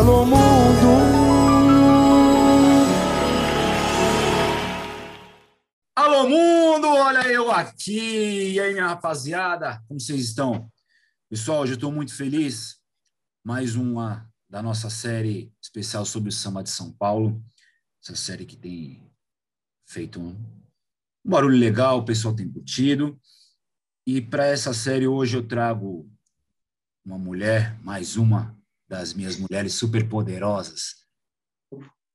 Alô mundo. Alô mundo, olha eu aqui. E aí, minha rapaziada, como vocês estão? Pessoal, hoje eu estou muito feliz. Mais uma da nossa série especial sobre o samba de São Paulo. Essa série que tem feito um, barulho legal, o pessoal tem curtido. E para essa série hoje eu trago uma mulher, mais uma das minhas mulheres superpoderosas.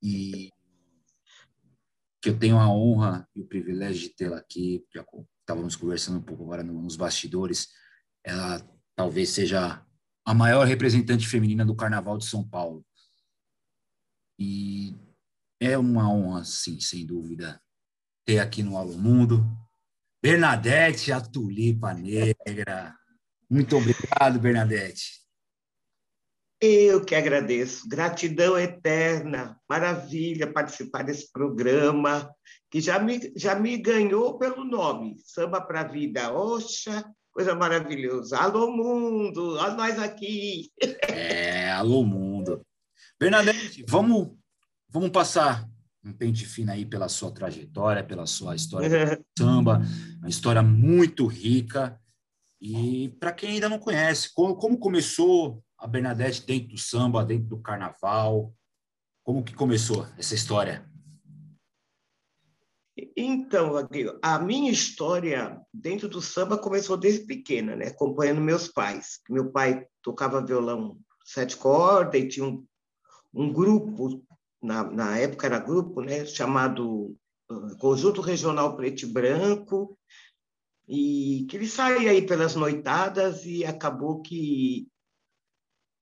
E que eu tenho a honra e o privilégio de tê-la aqui. Já estávamos conversando um pouco agora nos bastidores. Ela talvez seja a maior representante feminina do Carnaval de São Paulo. E é uma honra, sim, sem dúvida, ter aqui no Alô Mundo Bernadette, a tulipa negra. Muito obrigado, Bernadette. Eu que agradeço. Gratidão eterna. Maravilha participar desse programa, que já me, já me ganhou pelo nome. Samba para a Vida. Oxa, coisa maravilhosa. Alô, mundo! Olha nós aqui. É, alô, mundo. Bernadette, vamos, vamos passar um pente fino aí pela sua trajetória, pela sua história de samba, uma história muito rica. E para quem ainda não conhece, como, como, começou a Bernadette dentro do samba, dentro do carnaval? Como que começou essa história? Então, a minha história dentro do samba começou desde pequena, né? acompanhando meus pais. Meu pai tocava violão sete cordas e tinha um, um grupo na, na época era grupo, né, chamado uh, Conjunto Regional Preto e Branco, e que ele saía aí pelas noitadas e acabou que,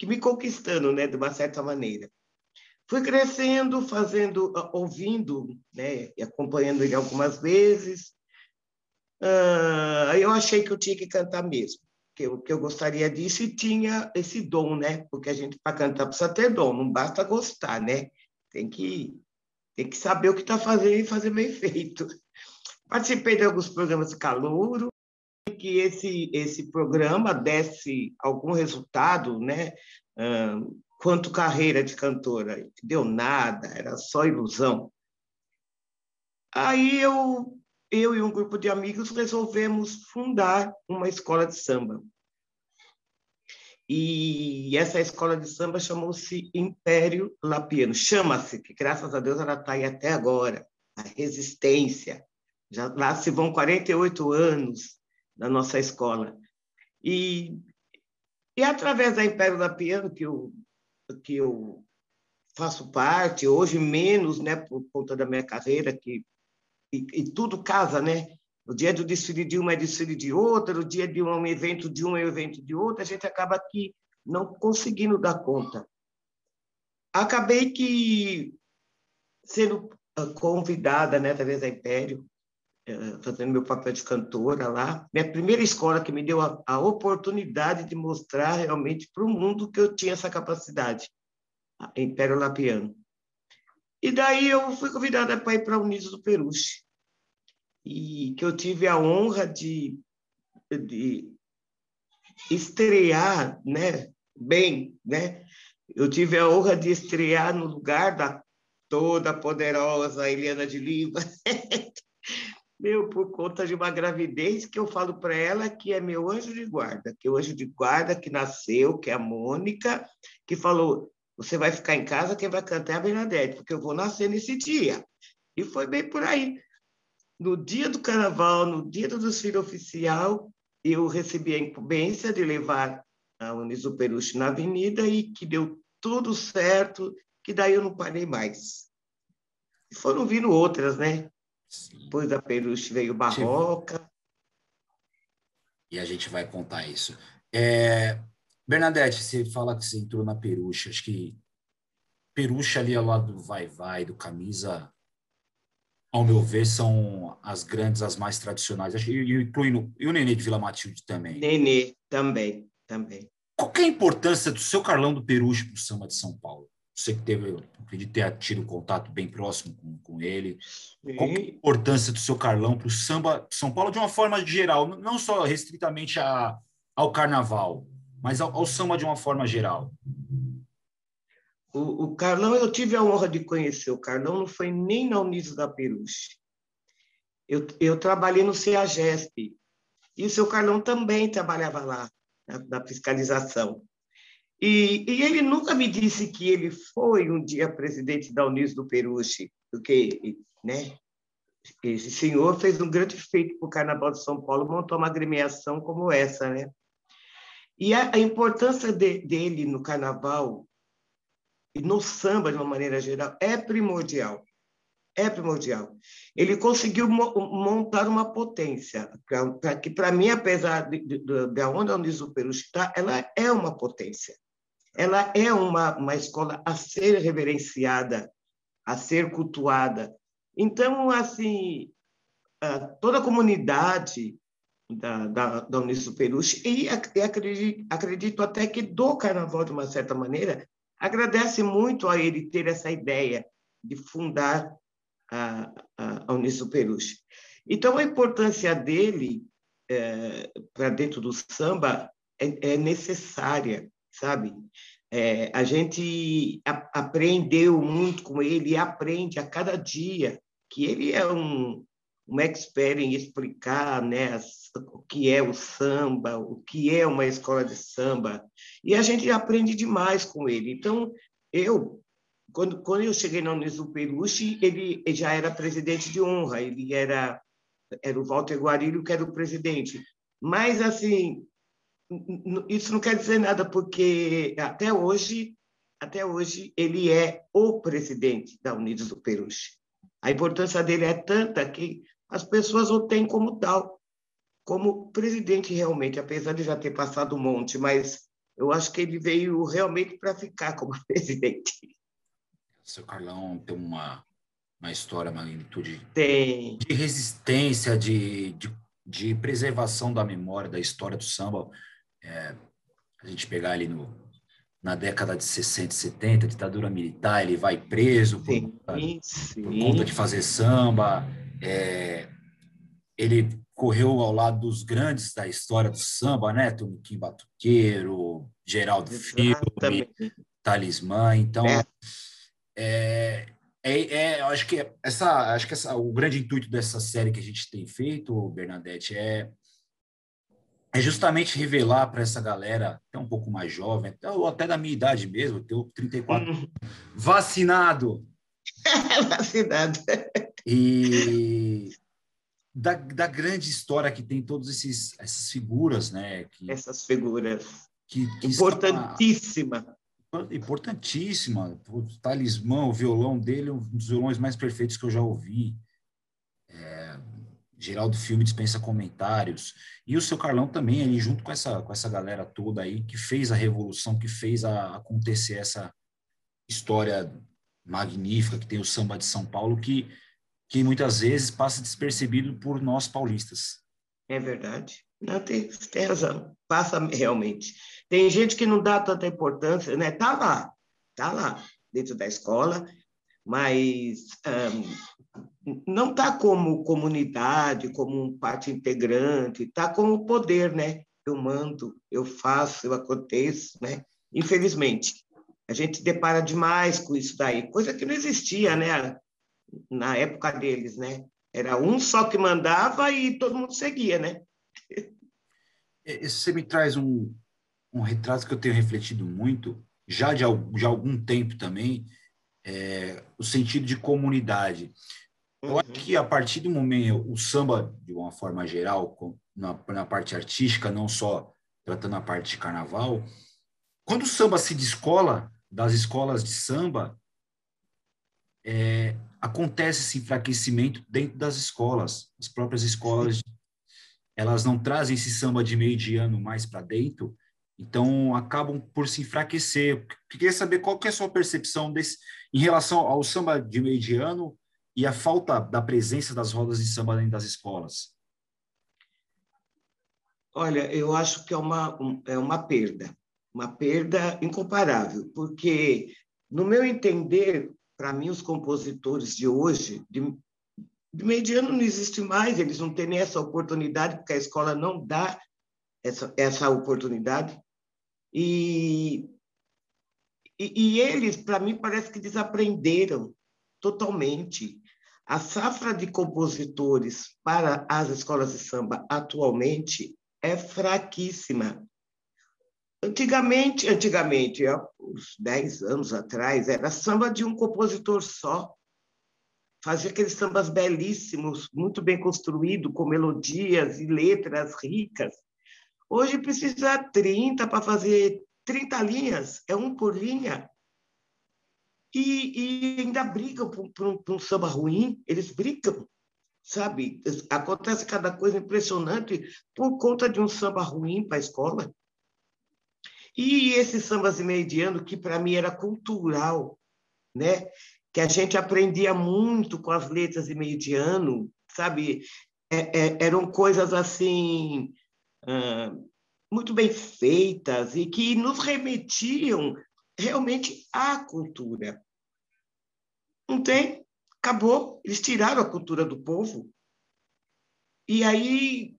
que me conquistando, né, de uma certa maneira. Fui crescendo, fazendo, uh, ouvindo, né, e acompanhando ele algumas vezes. Uh, eu achei que eu tinha que cantar mesmo, que eu, que eu gostaria disso e tinha esse dom, né? Porque a gente, para cantar, precisa ter dom, não basta gostar, né? Tem que, tem que saber o que está fazendo e fazer bem feito. Participei de alguns programas de calouro, que esse, esse programa desse algum resultado, né? quanto carreira de cantora, deu nada, era só ilusão. Aí eu, eu e um grupo de amigos resolvemos fundar uma escola de samba. E essa escola de samba chamou-se Império Lapiano. Chama-se, que graças a Deus ela está aí até agora. A resistência. Já, lá se vão 48 anos da nossa escola. E, e através da Império Lapiano, que eu, que eu faço parte, hoje menos, né, por conta da minha carreira, que, e, e tudo casa, né? O dia do desfile de uma é desfile de outra, o dia de um evento de um é evento de outra, a gente acaba aqui não conseguindo dar conta. Acabei que sendo ah, convidada, né, através da Império, fazendo meu papel de cantora lá, minha primeira escola que me deu a, a oportunidade de mostrar realmente para o mundo que eu tinha essa capacidade, a Império Lapiano. E daí eu fui convidada para ir para a Unidos do Peruche e que eu tive a honra de, de estrear, né, bem, né? Eu tive a honra de estrear no lugar da toda poderosa Eliana de Lima. meu, por conta de uma gravidez que eu falo para ela que é meu anjo de guarda, que é o anjo de guarda que nasceu, que é a Mônica, que falou: você vai ficar em casa, quem vai cantar é a Bernadette, porque eu vou nascer nesse dia. E foi bem por aí no dia do carnaval, no dia do desfile oficial, eu recebi a incumbência de levar a Uniso Peruche na avenida e que deu tudo certo, que daí eu não parei mais. E foram vindo outras, né? Depois da Peruche veio Barroca. E a gente vai contar isso. É... Bernadette, você fala que você entrou na Peruche, acho que Peruche ali ao lado do Vai Vai, do Camisa, ao meu ver, são as grandes, as mais tradicionais. Incluindo, e o Nenê de Vila Matilde também. Nenê, também, também. Qual é a importância do seu Carlão do Peruche para o samba de São Paulo? Você que teve, acredito ter tido um contato bem próximo com, com ele. Sim. Qual é a importância do seu Carlão para o samba de São Paulo de uma forma geral, não só restritamente a, ao carnaval, mas ao, ao samba de uma forma geral? o, o, Carlão, eu tive a honra de conhecer. O Carlão não foi nem na Unidos da Peruche. Eu, eu trabalhei no CEAGESP. E o seu Carlão também trabalhava lá, na, na fiscalização. E, e, ele nunca me disse que ele foi um dia presidente da Unidos do Peruche, porque né, esse senhor fez um grande feito para o Carnaval de São Paulo, montou uma agremiação como essa, né? E a, a importância de, dele no Carnaval e no samba, de uma maneira geral, é primordial. É primordial. Ele conseguiu mo montar uma potência, pra, pra que, para mim, apesar de, de, de onde a Uniso Peruche está, ela é uma potência. Ela é uma, uma escola a ser reverenciada, a ser cultuada, então, assim, toda a comunidade da, da, da Unisu Peruche, e acredito, acredito até que do Carnaval, de uma certa maneira, agradece muito a ele ter essa ideia de fundar a, a, Unisu Peruche. Então, a importância dele é, para dentro do samba é, é necessária, sabe? É, a gente a, aprendeu muito com ele e aprende a cada dia que ele é um, um expert em explicar né, o que é o samba, o que é uma escola de samba, e a gente aprende demais com ele. Então, eu, quando, quando eu cheguei na Unisu Peruche, ele, ele já era presidente de honra, ele era, era o Walter Guarilho que era o presidente. Mas, assim, isso não quer dizer nada, porque até hoje, até hoje ele é o presidente da Unidos do Peruche. A importância dele é tanta que as pessoas o têm como tal, como presidente realmente, apesar de já ter passado um monte, mas eu acho que ele veio realmente para ficar como presidente. O seu Carlão tem uma, uma história, uma magnitude tem. de resistência, de, de, de preservação da memória, da história do samba é, a gente pegar ali no, na década de 60 e 70, ditadura militar, ele vai preso por, sim, sim. por conta de fazer samba. É, ele correu ao lado dos grandes da história do samba, né? Toniquim Batuqueiro, Geraldo Filme, Talismã. Então, é. É, é, é, acho que essa, acho que essa, o grande intuito dessa série que a gente tem feito, Bernadette, é é justamente revelar para essa galera, até um pouco mais jovem, ou até da minha idade mesmo, eu tenho 34, uhum. vacinado. vacinado. E da, da grande história que tem todas essas figuras, né? Que, essas figuras. Que, que Importantíssima. importantíssima. O talismã, o violão dele, um dos violões mais perfeitos que eu já ouvi. Geraldo Filme dispensa comentários. E o seu Carlão também, ele junto com essa, com essa galera toda aí, que fez a revolução, que fez a, acontecer essa história magnífica que tem o samba de São Paulo, que, que muitas vezes passa despercebido por nós paulistas. É verdade. Não, tem, tem razão. Passa realmente. Tem gente que não dá tanta importância, né? Tá lá, tá lá, dentro da escola, mas um, não está como comunidade, como parte integrante, está como poder, né? Eu mando, eu faço, eu aconteço, né? Infelizmente, a gente depara demais com isso daí, coisa que não existia, né? Na época deles, né? Era um só que mandava e todo mundo seguia, né? Você me traz um, um retrato que eu tenho refletido muito, já de, de algum tempo também, é, o sentido de comunidade. Eu acho que a partir do momento, o samba, de uma forma geral, na, na parte artística, não só tratando a parte de carnaval, quando o samba se descola das escolas de samba, é, acontece esse enfraquecimento dentro das escolas. As próprias escolas, elas não trazem esse samba de meio de ano mais para dentro, então acabam por se enfraquecer. Queria saber qual que é a sua percepção desse, em relação ao samba de meio de ano e a falta da presença das rodas de samba dentro das escolas? Olha, eu acho que é uma, é uma perda, uma perda incomparável, porque, no meu entender, para mim, os compositores de hoje, de, de mediano não existe mais, eles não têm nem essa oportunidade, porque a escola não dá essa, essa oportunidade. E E, e eles, para mim, parece que desaprenderam totalmente. A safra de compositores para as escolas de samba atualmente é fraquíssima. Antigamente, antigamente, há uns 10 anos atrás, era samba de um compositor só. Fazia aqueles sambas belíssimos, muito bem construídos, com melodias e letras ricas. Hoje precisa 30 para fazer 30 linhas, é um por linha. E, e ainda brigam por, um samba ruim, eles brigam, sabe? Acontece cada coisa impressionante por conta de um samba ruim para a escola. E esse sambas de meio de ano, que para mim era cultural, né? que a gente aprendia muito com as letras de meio de ano, sabe? É, é, eram coisas assim, muito bem feitas e que nos remetiam realmente à cultura. Não tem? Acabou. Eles tiraram a cultura do povo. E aí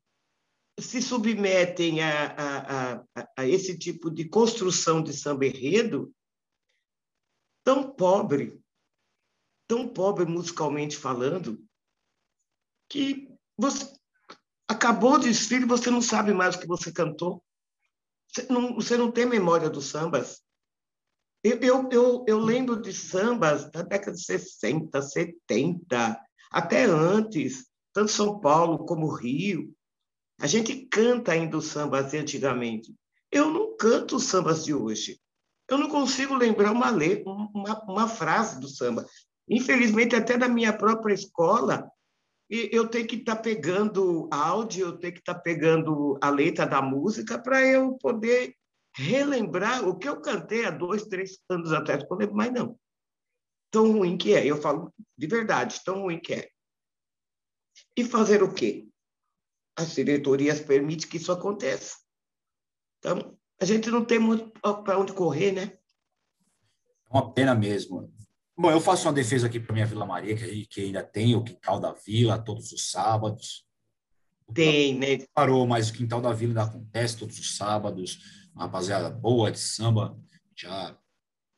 se submetem a, a, a, a esse tipo de construção de samba enredo tão pobre, tão pobre musicalmente falando, que você acabou o desfile, você não sabe mais o que você cantou. Você não, você não tem memória dos sambas. Eu, eu, eu, eu lembro de sambas da década de 60, 70, até antes, tanto São Paulo como Rio, a gente canta ainda os sambas de antigamente. Eu não canto os sambas de hoje. Eu não consigo lembrar uma, letra, uma, uma frase do samba. Infelizmente, até na minha própria escola, eu tenho que estar tá pegando áudio, eu tenho que estar tá pegando a letra da música para eu poder relembrar o que eu cantei há dois, três anos atrás. Não lembro mais, não. Tão ruim que é. Eu falo de verdade, tão ruim que é. E fazer o quê? as diretorias permitem que isso aconteça. Então, a gente não tem muito para onde correr, né? É uma pena mesmo. Bom, eu faço uma defesa aqui para minha Vila Maria, que, que ainda tem o Quintal da Vila todos os sábados. Tem, né? Parou, mas o Quintal da Vila ainda acontece todos os sábados. Uma rapaziada boa de samba, já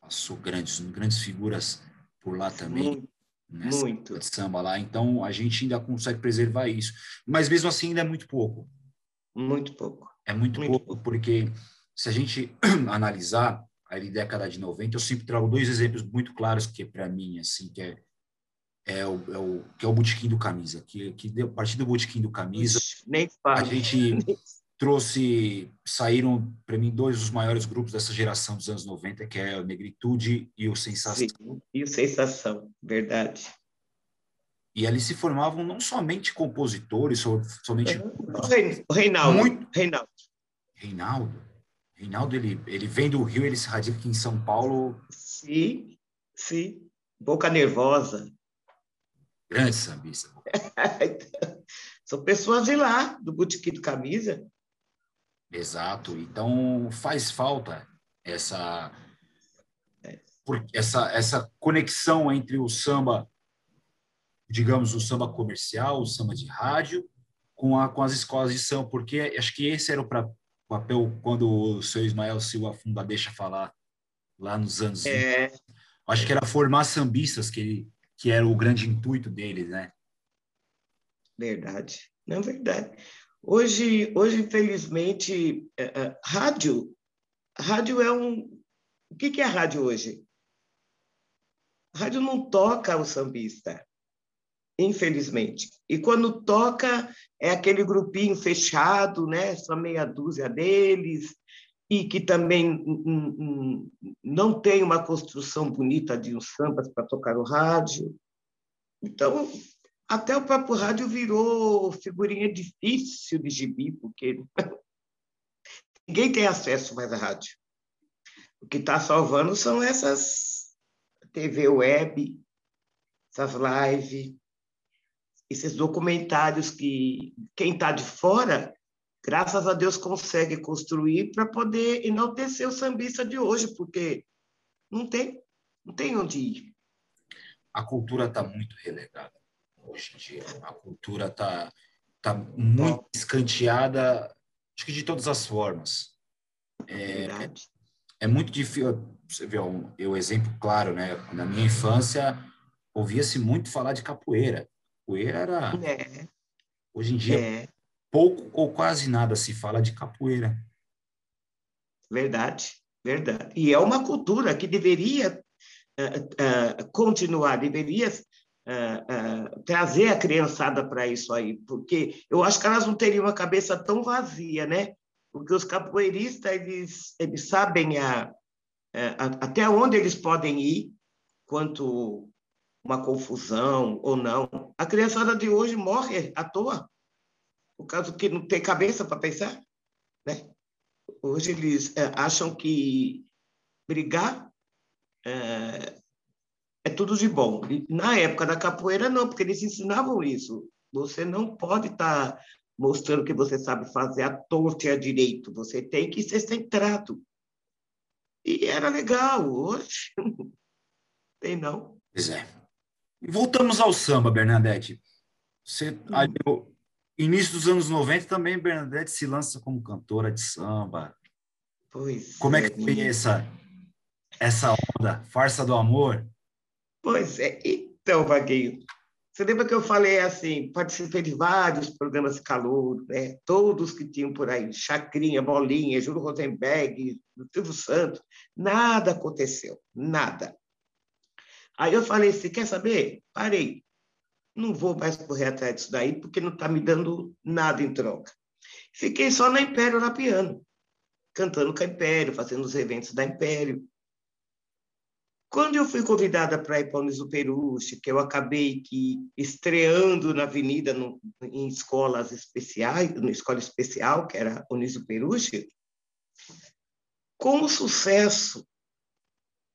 passou grandes, grandes figuras por lá também. Muito nessa muito. de samba lá. Então, a gente ainda consegue preservar isso. Mas mesmo assim, ainda é muito pouco. Muito pouco. É muito, muito pouco, pouco, porque se a gente analisar a década de 90, eu sempre trago dois exemplos muito claros que é para mim, assim, que é, é, o, é o, que é o Botequim do Camisa, que, que a partir do Botequim do Camisa, Nem a gente trouxe, saíram para mim dois dos maiores grupos dessa geração dos anos 90, que é o Negritude e o Sensação. E o Sensação, verdade. E ali se formavam não somente compositores, somente... O Reinaldo. Muito... Reinaldo. Reinaldo? Reinaldo, ele, ele vem do Rio, ele se radica aqui em São Paulo. Sim, sim. Boca Nervosa. Grande sambista. São pessoas de lá, do Botequim do Camisa. Exato. Então faz falta essa essa essa conexão entre o samba, digamos, o samba comercial, o samba de rádio, com a com as escolas de samba, porque acho que esse era o pra, papel quando o seu Ismael Silva Funda deixa falar lá nos anos é. Acho que era formar sambistas que que era o grande intuito deles, né? Verdade. Não, verdade. Hoje, hoje infelizmente, é, é, rádio, rádio é um... O que, que é rádio hoje? Rádio não toca o sambista, infelizmente. E quando toca, é aquele grupinho fechado, né? só meia dúzia deles, e que também não tem uma construção bonita de uns sambas para tocar no rádio. Então, até o próprio rádio virou figurinha difícil de gibi, porque ninguém tem acesso mais à rádio. O que está salvando são essas TV web, essas lives, esses documentários que quem está de fora, graças a Deus, consegue construir para poder enaltecer o sambista de hoje, porque não tem, não tem onde ir. A cultura está muito relegada hoje em dia. A cultura está tá muito escanteada, acho que de todas as formas. É, é é muito difícil. Você vê o um, exemplo claro, né? Na minha infância, ouvia-se muito falar de capoeira. Capoeira era. É. Hoje em dia, é. pouco ou quase nada se fala de capoeira. Verdade, verdade. E é uma cultura que deveria uh, uh, continuar, deveria uh, trazer a criançada para isso aí, porque eu acho que elas não teriam uma cabeça tão vazia, né? Porque os capoeiristas, eles, eles sabem a, a, até onde eles podem ir quanto uma confusão ou não. A criançada de hoje morre à toa, por causa que não tem cabeça para pensar, né? Hoje eles é, acham que brigar é, é tudo de bom. na época da capoeira, não, porque eles ensinavam isso. Você não pode estar tá mostrando que você sabe fazer a torta e a direito. Você tem que ser centrado. E era legal. Hoje, tem não. Pois é. E voltamos ao samba, Bernadette. Você, hum. início dos anos 90 também Bernadette se lança como cantora de samba. Pois Como é, é que foi essa, essa onda? Farsa do amor? Pois é. Então, Vaguinho, você lembra que eu falei assim, participei de vários programas de calor, né? todos que tinham por aí, Chacrinha, Bolinha, Júlio Rosenberg, Silvio Santos, nada aconteceu, nada. Aí eu falei assim, quer saber? Parei. Não vou mais correr atrás disso daí, porque não está me dando nada em troca. Fiquei só na Império na piano, cantando com a Império, fazendo os eventos da Império. Quando eu fui convidada para ir para o Peruche, que eu acabei que estreando na Avenida no, em escolas especiais, na escola especial, que era Uniso Peruche, com o sucesso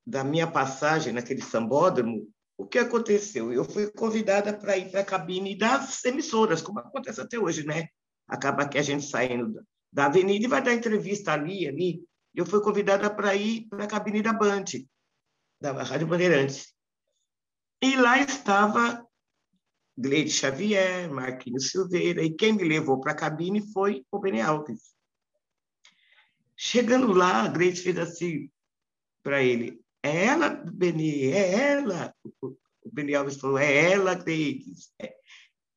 da minha passagem naquele sambódromo, o que aconteceu? Eu fui convidada para ir para a cabine das emissoras, como acontece até hoje, né? Acaba que a gente saindo da avenida e vai dar entrevista ali, ali. Eu fui convidada para ir para a cabine da Band, da Rádio Bandeirantes. E lá estava Gleide Xavier, Marquinhos Silveira, e quem me levou para a cabine foi o Beni Alves. Chegando lá, a Gleide fez assim para ele: é ela, Beni, é ela. O Beni Alves falou: é ela, Gleides. É,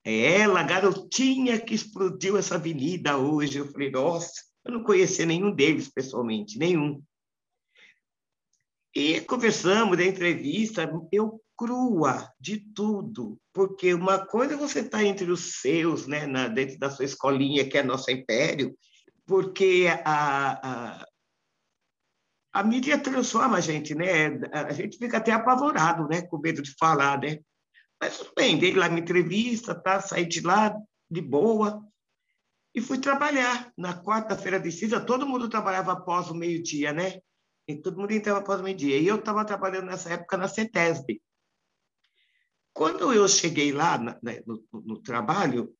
é ela, a garotinha que explodiu essa avenida hoje. Eu falei: nossa, eu não conhecia nenhum deles pessoalmente, nenhum. E conversamos, da entrevista, eu crua de tudo, porque uma coisa é você estar tá entre os seus, né, na, dentro da sua escolinha, que é nosso império, porque a, a, a mídia transforma a gente, né? A gente fica até apavorado, né? Com medo de falar, né? Mas tudo bem, dei lá minha entrevista, tá? Saí de lá de boa e fui trabalhar. Na quarta-feira de cinza, todo mundo trabalhava após o meio-dia, né? E todo mundo entrava após meio-dia. E eu estava trabalhando nessa época na CETESB. Quando eu cheguei lá né, no, no trabalho,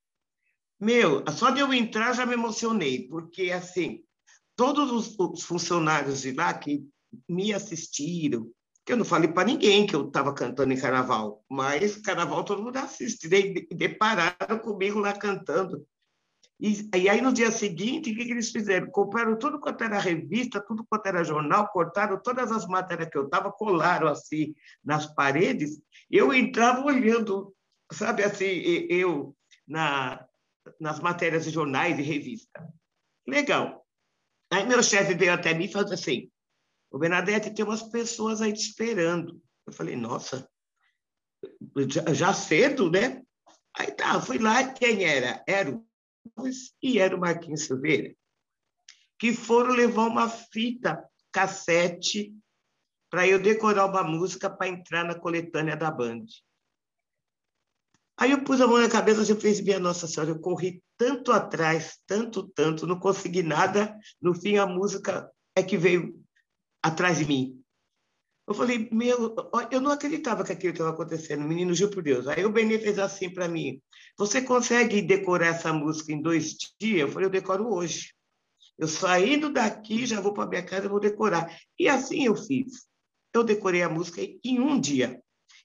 meu, só de eu entrar já me emocionei, porque, assim, todos os, os funcionários de lá que me assistiram, que eu não falei para ninguém que eu estava cantando em carnaval, mas carnaval todo mundo assiste, e depararam comigo lá cantando. E, e, aí, no dia seguinte, o que, que, eles fizeram? Compraram tudo quanto era revista, tudo quanto era jornal, cortaram todas as matérias que eu estava, colaram assim nas paredes. Eu entrava olhando, sabe assim, eu na, nas matérias de jornais e revista. Legal. Aí meu chefe veio até mim e falou assim, o Bernadette, tem umas pessoas aí te esperando. Eu falei, nossa, já, já cedo, né? Aí tá, fui lá, quem era? Era o e era o Marquinhos Silveira, que foram levar uma fita cassete para eu decorar uma música para entrar na coletânea da Band. Aí eu pus a mão na cabeça e fiz, minha Nossa Senhora, eu corri tanto atrás, tanto, tanto, não consegui nada. No fim, a música é que veio atrás de mim. Eu falei, meu, eu não acreditava que aquilo estava acontecendo, menino, juro por Deus. Aí o Benê fez assim para mim: Você consegue decorar essa música em dois dias? Eu falei, eu decoro hoje. Eu saindo daqui, já vou para minha casa, vou decorar. E assim eu fiz. Eu decorei a música em um dia.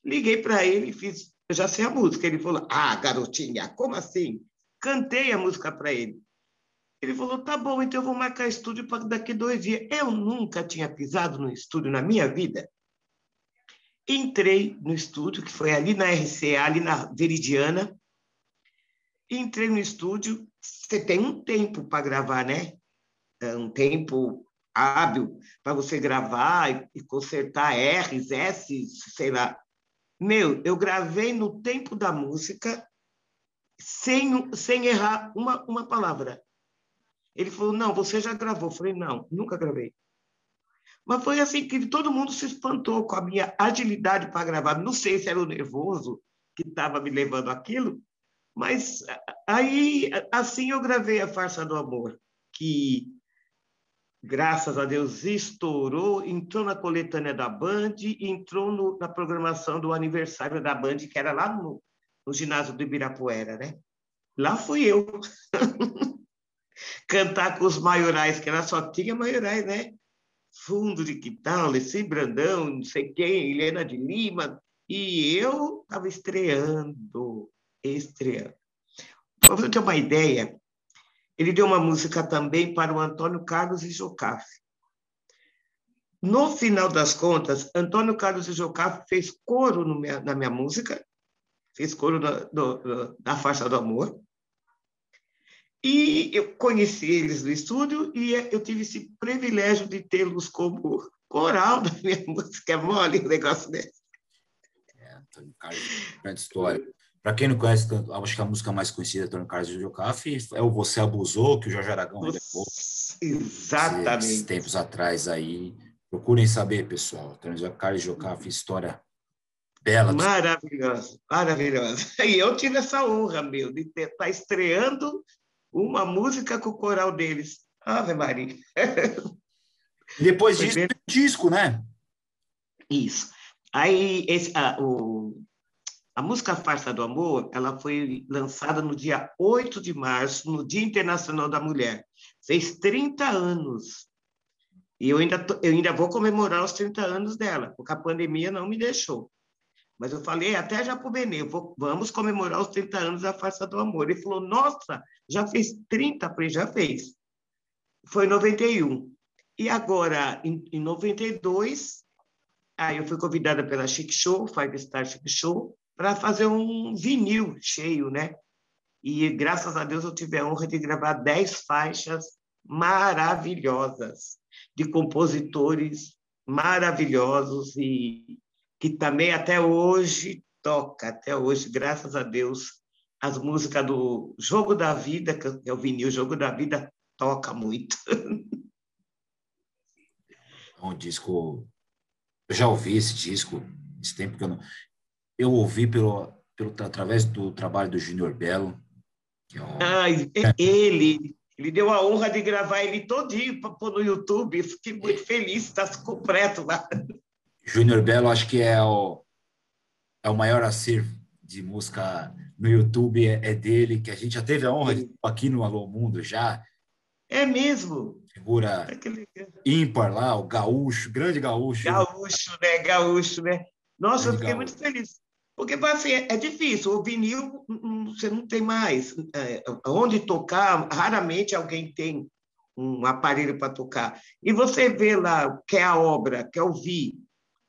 Liguei para ele e fiz eu já sei a música. Ele falou: Ah, garotinha, como assim? Cantei a música para ele. Ele falou: tá bom, então eu vou marcar estúdio para daqui dois dias. Eu nunca tinha pisado no estúdio na minha vida. Entrei no estúdio, que foi ali na RCA, ali na Veridiana. Entrei no estúdio. Você tem um tempo para gravar, né? É um tempo hábil para você gravar e consertar R's, S's, sei lá. Meu, eu gravei no tempo da música sem, sem errar uma, uma palavra. Ele falou: Não, você já gravou. Eu falei: Não, nunca gravei. Mas foi assim que todo mundo se espantou com a minha agilidade para gravar. Não sei se era o nervoso que estava me levando aquilo, mas aí assim eu gravei a Farsa do Amor, que graças a Deus estourou, entrou na coletânea da Band, entrou no, na programação do aniversário da Band, que era lá no, no ginásio do Ibirapuera, né? Lá fui eu. Cantar com os maiorais, que ela só tinha maiorais, né? Fundo de Quintal, Lessi Brandão, não sei quem, Helena de Lima, e eu estava estreando, estreando. Para você ter uma ideia, ele deu uma música também para o Antônio Carlos e Jocafe. No final das contas, Antônio Carlos e Jocafe fez coro na minha música, fez coro na, no, na faixa do amor. E eu conheci eles no estúdio e eu tive esse privilégio de tê-los como coral da minha música. É mole um negócio desse. É, Antônio Carlos, grande história. Para quem não conhece, acho que a música mais conhecida do Antônio Carlos de Jocafe é o Você Abusou, que o Jorge Aragão levou. Exatamente. Esses tempos atrás aí. Procurem saber, pessoal. Antônio Carlos de Jocafe, história Bela. Maravilhosa, maravilhosa. E eu tive essa honra, meu, de estar tá estreando uma música com o coral deles. Ave Maria. Depois disso, bem... disco, né? Isso. Aí, esse, a, o, a música Farsa do Amor, ela foi lançada no dia 8 de março, no Dia Internacional da Mulher. Fez 30 anos. E eu ainda, eu ainda vou comemorar os 30 anos dela, porque a pandemia não me deixou. Mas eu falei até já para o Benê, vamos comemorar os 30 anos da Farsa do Amor. Ele falou, nossa, já fez 30? Eu falei, já fez. Foi em 91. E agora, em, em 92, aí eu fui convidada pela Chic Show, Five Star Chic Show, para fazer um vinil cheio, né? E graças a Deus eu tive a honra de gravar 10 faixas maravilhosas de compositores maravilhosos e que também até hoje toca, até hoje, graças a Deus, as músicas do Jogo da Vida, que é o vinil Jogo da Vida, toca muito. É um disco. Eu já ouvi esse disco, esse tempo que eu não. Eu ouvi pelo, pelo, através do trabalho do Júnior Belo. É um... ah, ele, ele deu a honra de gravar ele todinho para pôr no YouTube. Fiquei muito feliz, está completo lá. Júnior Belo, acho que é o, é o maior acervo de música no YouTube, é, é, dele, que a gente já teve a honra de aqui no Alô Mundo já. É mesmo? Figura é ímpar lá, o gaúcho, grande gaúcho. Gaúcho, né? Gaúcho, né? Nossa, grande eu fiquei gaúcho. muito feliz. Porque assim, é difícil, o vinil você não tem mais. É, onde tocar, raramente alguém tem um aparelho para tocar. E você vê lá, quer a obra, quer ouvir,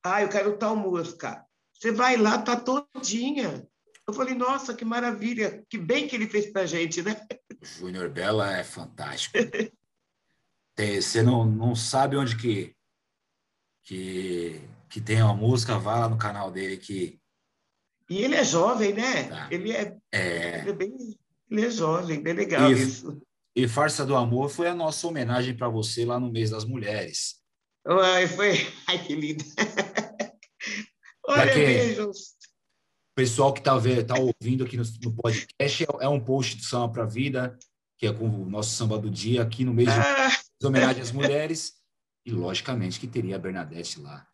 ah, eu quero tal música. Você vai lá, tá todinha. Eu falei, nossa, que maravilha, que bem que ele fez pra gente, né? O Júnior Bela é fantástico. você não, não sabe onde que, que, que tem uma música, vá lá no canal dele que. E ele é jovem, né? Tá. Ele, é, é... Ele, é bem, ele é jovem, bem legal e, isso. E Farsa do Amor foi a nossa homenagem para você lá no mês das mulheres. Ai, foi. Ai, que lindo. Olha, beijos. Pessoal que está tá ouvindo aqui no, no podcast, é, é, um post do Samba para a Vida, que é com o nosso samba do dia, aqui no mês ah. de homenagem às mulheres. E, logicamente, que teria a Bernadette lá.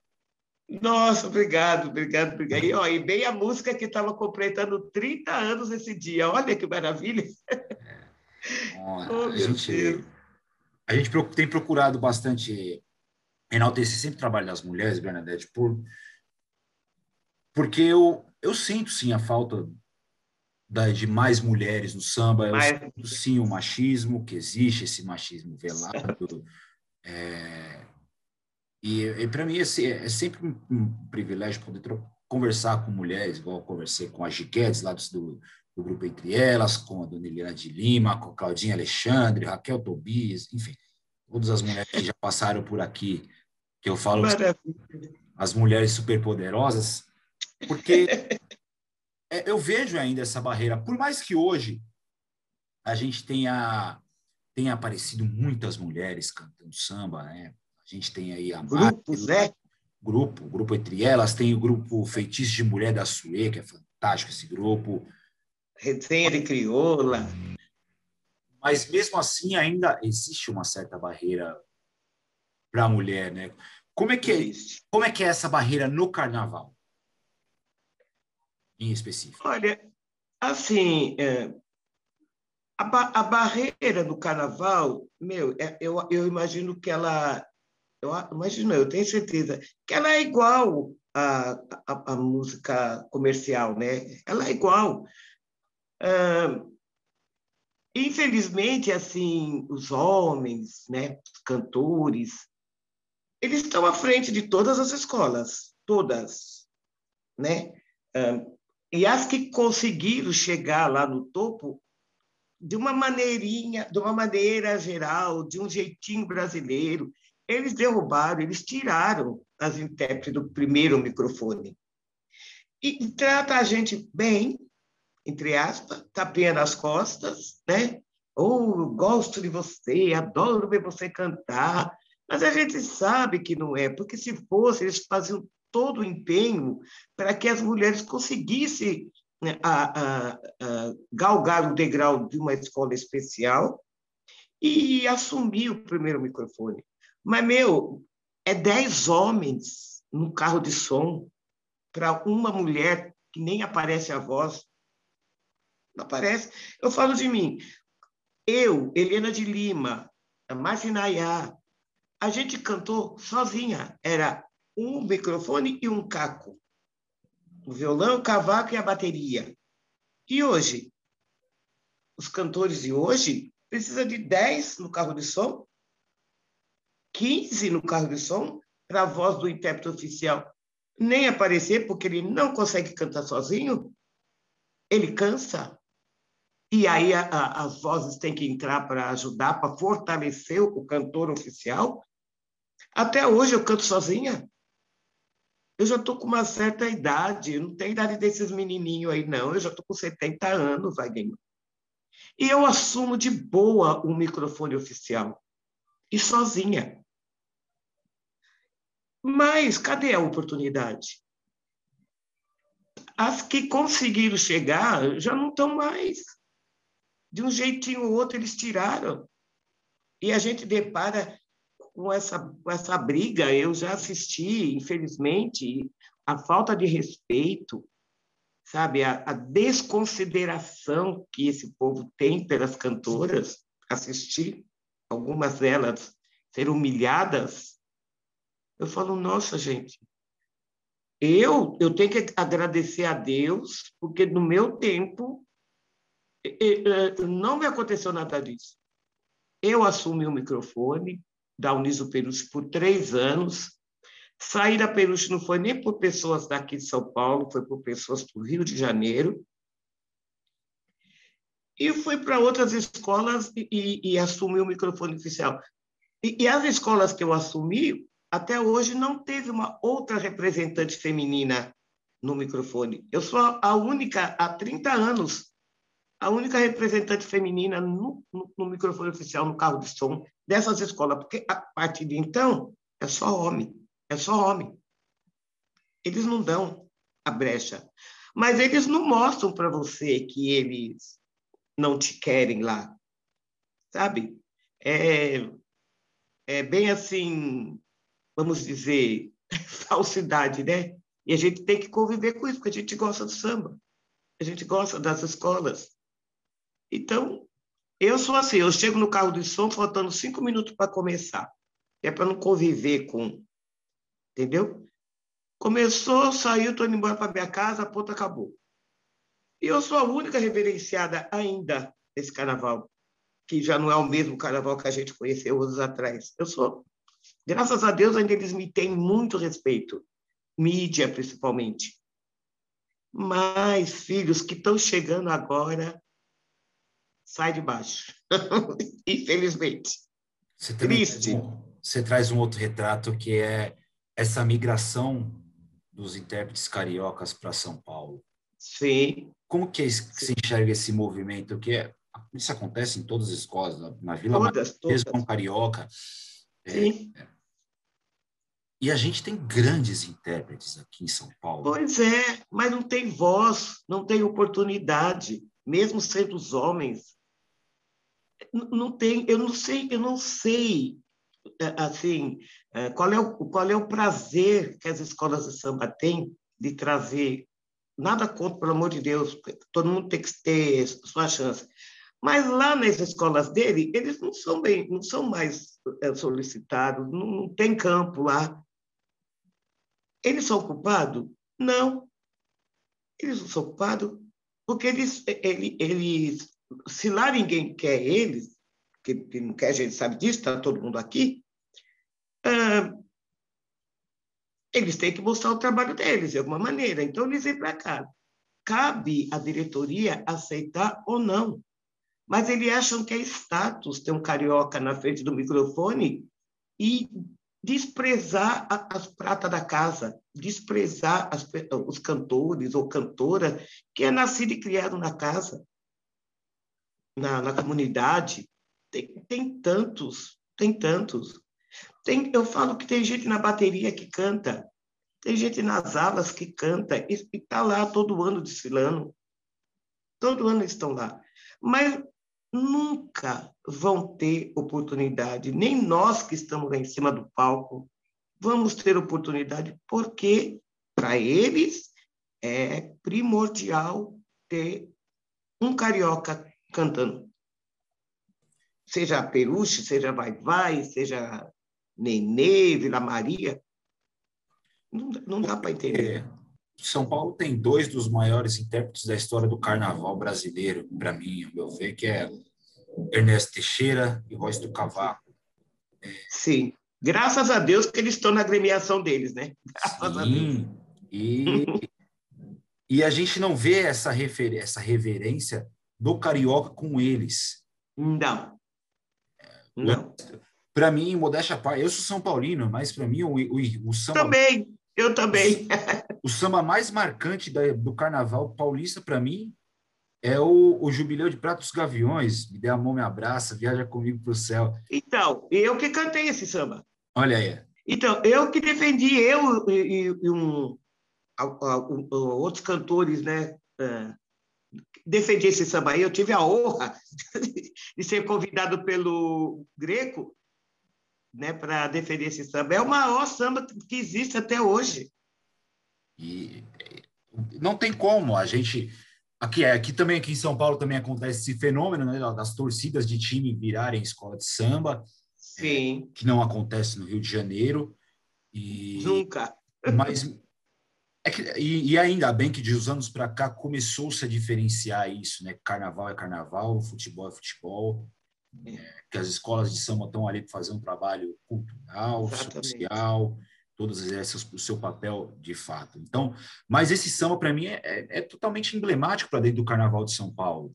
Nossa, obrigado, obrigado, obrigado. E, ó, e bem a música que estava completando 30 anos esse dia. Olha que maravilha. É. oh, a, gente, a gente tem procurado bastante enaltecer sempre o trabalho das mulheres, Bernadette, por, porque eu, eu sinto sim a falta da, de mais mulheres no samba. Eu sinto, sim, o machismo, que existe esse machismo velado. É, e, e para mim esse, é, é sempre um, um privilégio poder conversar com mulheres, igual eu conversei com a Giquedes, lá do, do grupo Entre Elas, com a Dona Helena de Lima, com a Claudinha Alexandre, Raquel Tobias, enfim, todas as mulheres que já passaram por aqui, que eu falo as mulheres superpoderosas, porque é, eu vejo ainda essa barreira, por mais que hoje a gente tenha, tenha aparecido muitas mulheres cantando samba, né? A gente tem aí a Grupos, né? Grupo, grupo entre elas, tem o grupo Feitiço de Mulher da Sue, que é fantástico esse grupo. Resenha de Crioula. Mas mesmo assim ainda existe uma certa barreira para a mulher, né? Como é que é, como é que é essa barreira no carnaval? Em específico. Olha, assim, é, a, ba a, barreira do carnaval, meu, é, eu, eu imagino que ela eu imagino, eu tenho certeza que ela é igual à, à, à música comercial, né? Ela é igual. infelizmente, assim, os homens, né, os cantores, eles estão à frente de todas as escolas, todas, né? E as que conseguiram chegar lá no topo de uma maneirinha, de uma maneira geral, de um jeitinho brasileiro, eles derrubaram, eles tiraram as intérpretes do primeiro microfone. E trata a gente bem, entre aspas, tapinha nas costas, né? Oh, gosto de você, adoro ver você cantar. Mas a gente sabe que não é, porque se fosse, eles faziam todo o empenho para que as mulheres conseguissem né, a, a, a galgar o degrau de uma escola especial e assumir o primeiro microfone. Mas, meu, é dez homens no carro de som para uma mulher que nem aparece a voz. Não aparece. Eu falo de mim. Eu, Helena de Lima, a Marcinaiá, a gente cantou sozinha. Era um microfone e um caco. O violão, o cavaco e a bateria. E hoje? Os cantores de hoje precisam de 10 no carro de som 15 no carro de som para a voz do intérprete oficial nem aparecer, porque ele não consegue cantar sozinho, ele cansa. E aí a, a, as vozes têm que entrar para ajudar, para fortalecer o cantor oficial. Até hoje eu canto sozinha. Eu já estou com uma certa idade, não tenho idade desses menininhos aí, não. Eu já estou com 70 anos, Wagner. E eu assumo de boa o microfone oficial. E sozinha. Mas cadê a oportunidade? As que conseguiram chegar já não estão mais. De um jeitinho ou outro, eles tiraram. E a gente depara com essa, com essa briga. Eu já assisti, infelizmente, a falta de respeito, sabe, a, a desconsideração que esse povo tem pelas cantoras. Assistir algumas delas ser humilhadas eu falo, nossa, gente, eu, eu tenho que agradecer a Deus, porque no meu tempo não me aconteceu nada disso. Eu assumi o microfone da Uniso Peruche por três anos. Saí da Peruche não foi nem por pessoas daqui de São Paulo, foi por pessoas do Rio de Janeiro. E fui para outras escolas e, e, e, assumi o microfone oficial. E, e as escolas que eu assumi, até hoje não teve uma outra representante feminina no microfone. Eu sou a única, há 30 anos, a única representante feminina no, no, no microfone oficial, no carro de som dessas escolas, porque a partir de então é só homem, é só homem. Eles não dão a brecha. Mas eles não mostram para você que eles não te querem lá, sabe? É, é bem assim, vamos dizer, falsidade, né? E a gente tem que conviver com isso, porque a gente gosta do samba, a gente gosta das escolas. Então, eu sou assim, eu chego no carro de som faltando cinco minutos para começar. É para não conviver com, entendeu? Começou, saiu, estou indo embora para minha casa, a ponta acabou. E eu sou a única reverenciada ainda nesse carnaval, que já não é o mesmo carnaval que a gente conheceu anos atrás. Eu sou, graças a Deus, ainda eles me têm muito respeito, mídia principalmente. Mas filhos que estão chegando agora, sai de baixo, infelizmente. Você Triste. Um, você traz um outro retrato que é essa migração dos intérpretes cariocas para São Paulo. Sim. Como que você enxerga esse movimento? Que é, isso acontece em todas as escolas, na Vila todas, Maria, mesmo com carioca. É, Sim. É, e a gente tem grandes intérpretes aqui em São Paulo. Pois é, mas não tem voz, não tem oportunidade, mesmo sendo os homens. Não tem, eu não sei, eu não sei é, assim, é, qual é o qual é o prazer que as escolas de samba têm de trazer nada contra, pelo amor de Deus, todo mundo tem que ter sua chance. Mas lá nas escolas dele, eles não são bem, não são mais é, solicitados, não, não tem campo lá. Eles são culpados? Não. Eles não são culpados porque eles, eles, eles se lá ninguém quer eles, que, que não quer, a gente sabe disso, está todo mundo aqui, ah, eles têm que mostrar o trabalho deles de alguma maneira. Então, eles vêm para cá. Cabe à diretoria aceitar ou não. Mas eles acham que é status ter um carioca na frente do microfone e desprezar as pratas da casa, desprezar as, os cantores ou cantora que é nascido e criado na casa, na, na comunidade. Tem, tem tantos, tem tantos. Tem, eu falo que tem gente na bateria que canta, tem gente nas alas que canta e está lá todo ano desfilando. Todo ano estão lá. Mas nunca vão ter oportunidade, nem nós que estamos lá em cima do palco vamos ter oportunidade, porque para eles é primordial ter um carioca cantando. Seja Peruche, seja Vai Vai, seja Nenê, Vila Maria. Não, não dá para entender. É, São Paulo tem dois dos maiores intérpretes da história do carnaval brasileiro, para mim, ao meu ver, que é Ernesto Teixeira e Royce do Cavaco. É... Sim. Graças a Deus que eles estão na agremiação deles, né? Graças Sim. a Deus. E, e a gente não vê essa, refer... essa reverência do carioca com eles. Não. Não. Para mim, modéstia parte, eu sou São Paulino, mas para mim o, o, o samba. Também, eu também. O, samba mais marcante da, do carnaval paulista, para mim, é o, o Jubileu de Pratos Gaviões. Me dê a mão, me abraça, viaja comigo para o céu. Então, eu que cantei esse samba. Olha aí. Então, eu que defendi, eu e, e um, a, a, outros cantores, né? É, defendi esse samba aí. Eu tive a honra de ser convidado pelo Greco né, para defender esse samba. É o maior samba que existe até hoje. E não tem como a gente aqui é aqui também aqui em São Paulo também acontece esse fenômeno né, das torcidas de time virarem escola de samba. Sim. É, que não acontece no Rio de Janeiro. E, Nunca. Mas é que, e, e, ainda bem que de uns anos para cá começou-se a diferenciar isso, né? Carnaval é carnaval, futebol é futebol. É que as escolas de samba estão ali para fazer um trabalho cultural, Exatamente. social, todas exercem o seu papel de fato. Então, mas esse samba para mim é, é, é, totalmente emblemático para dentro do Carnaval de São Paulo.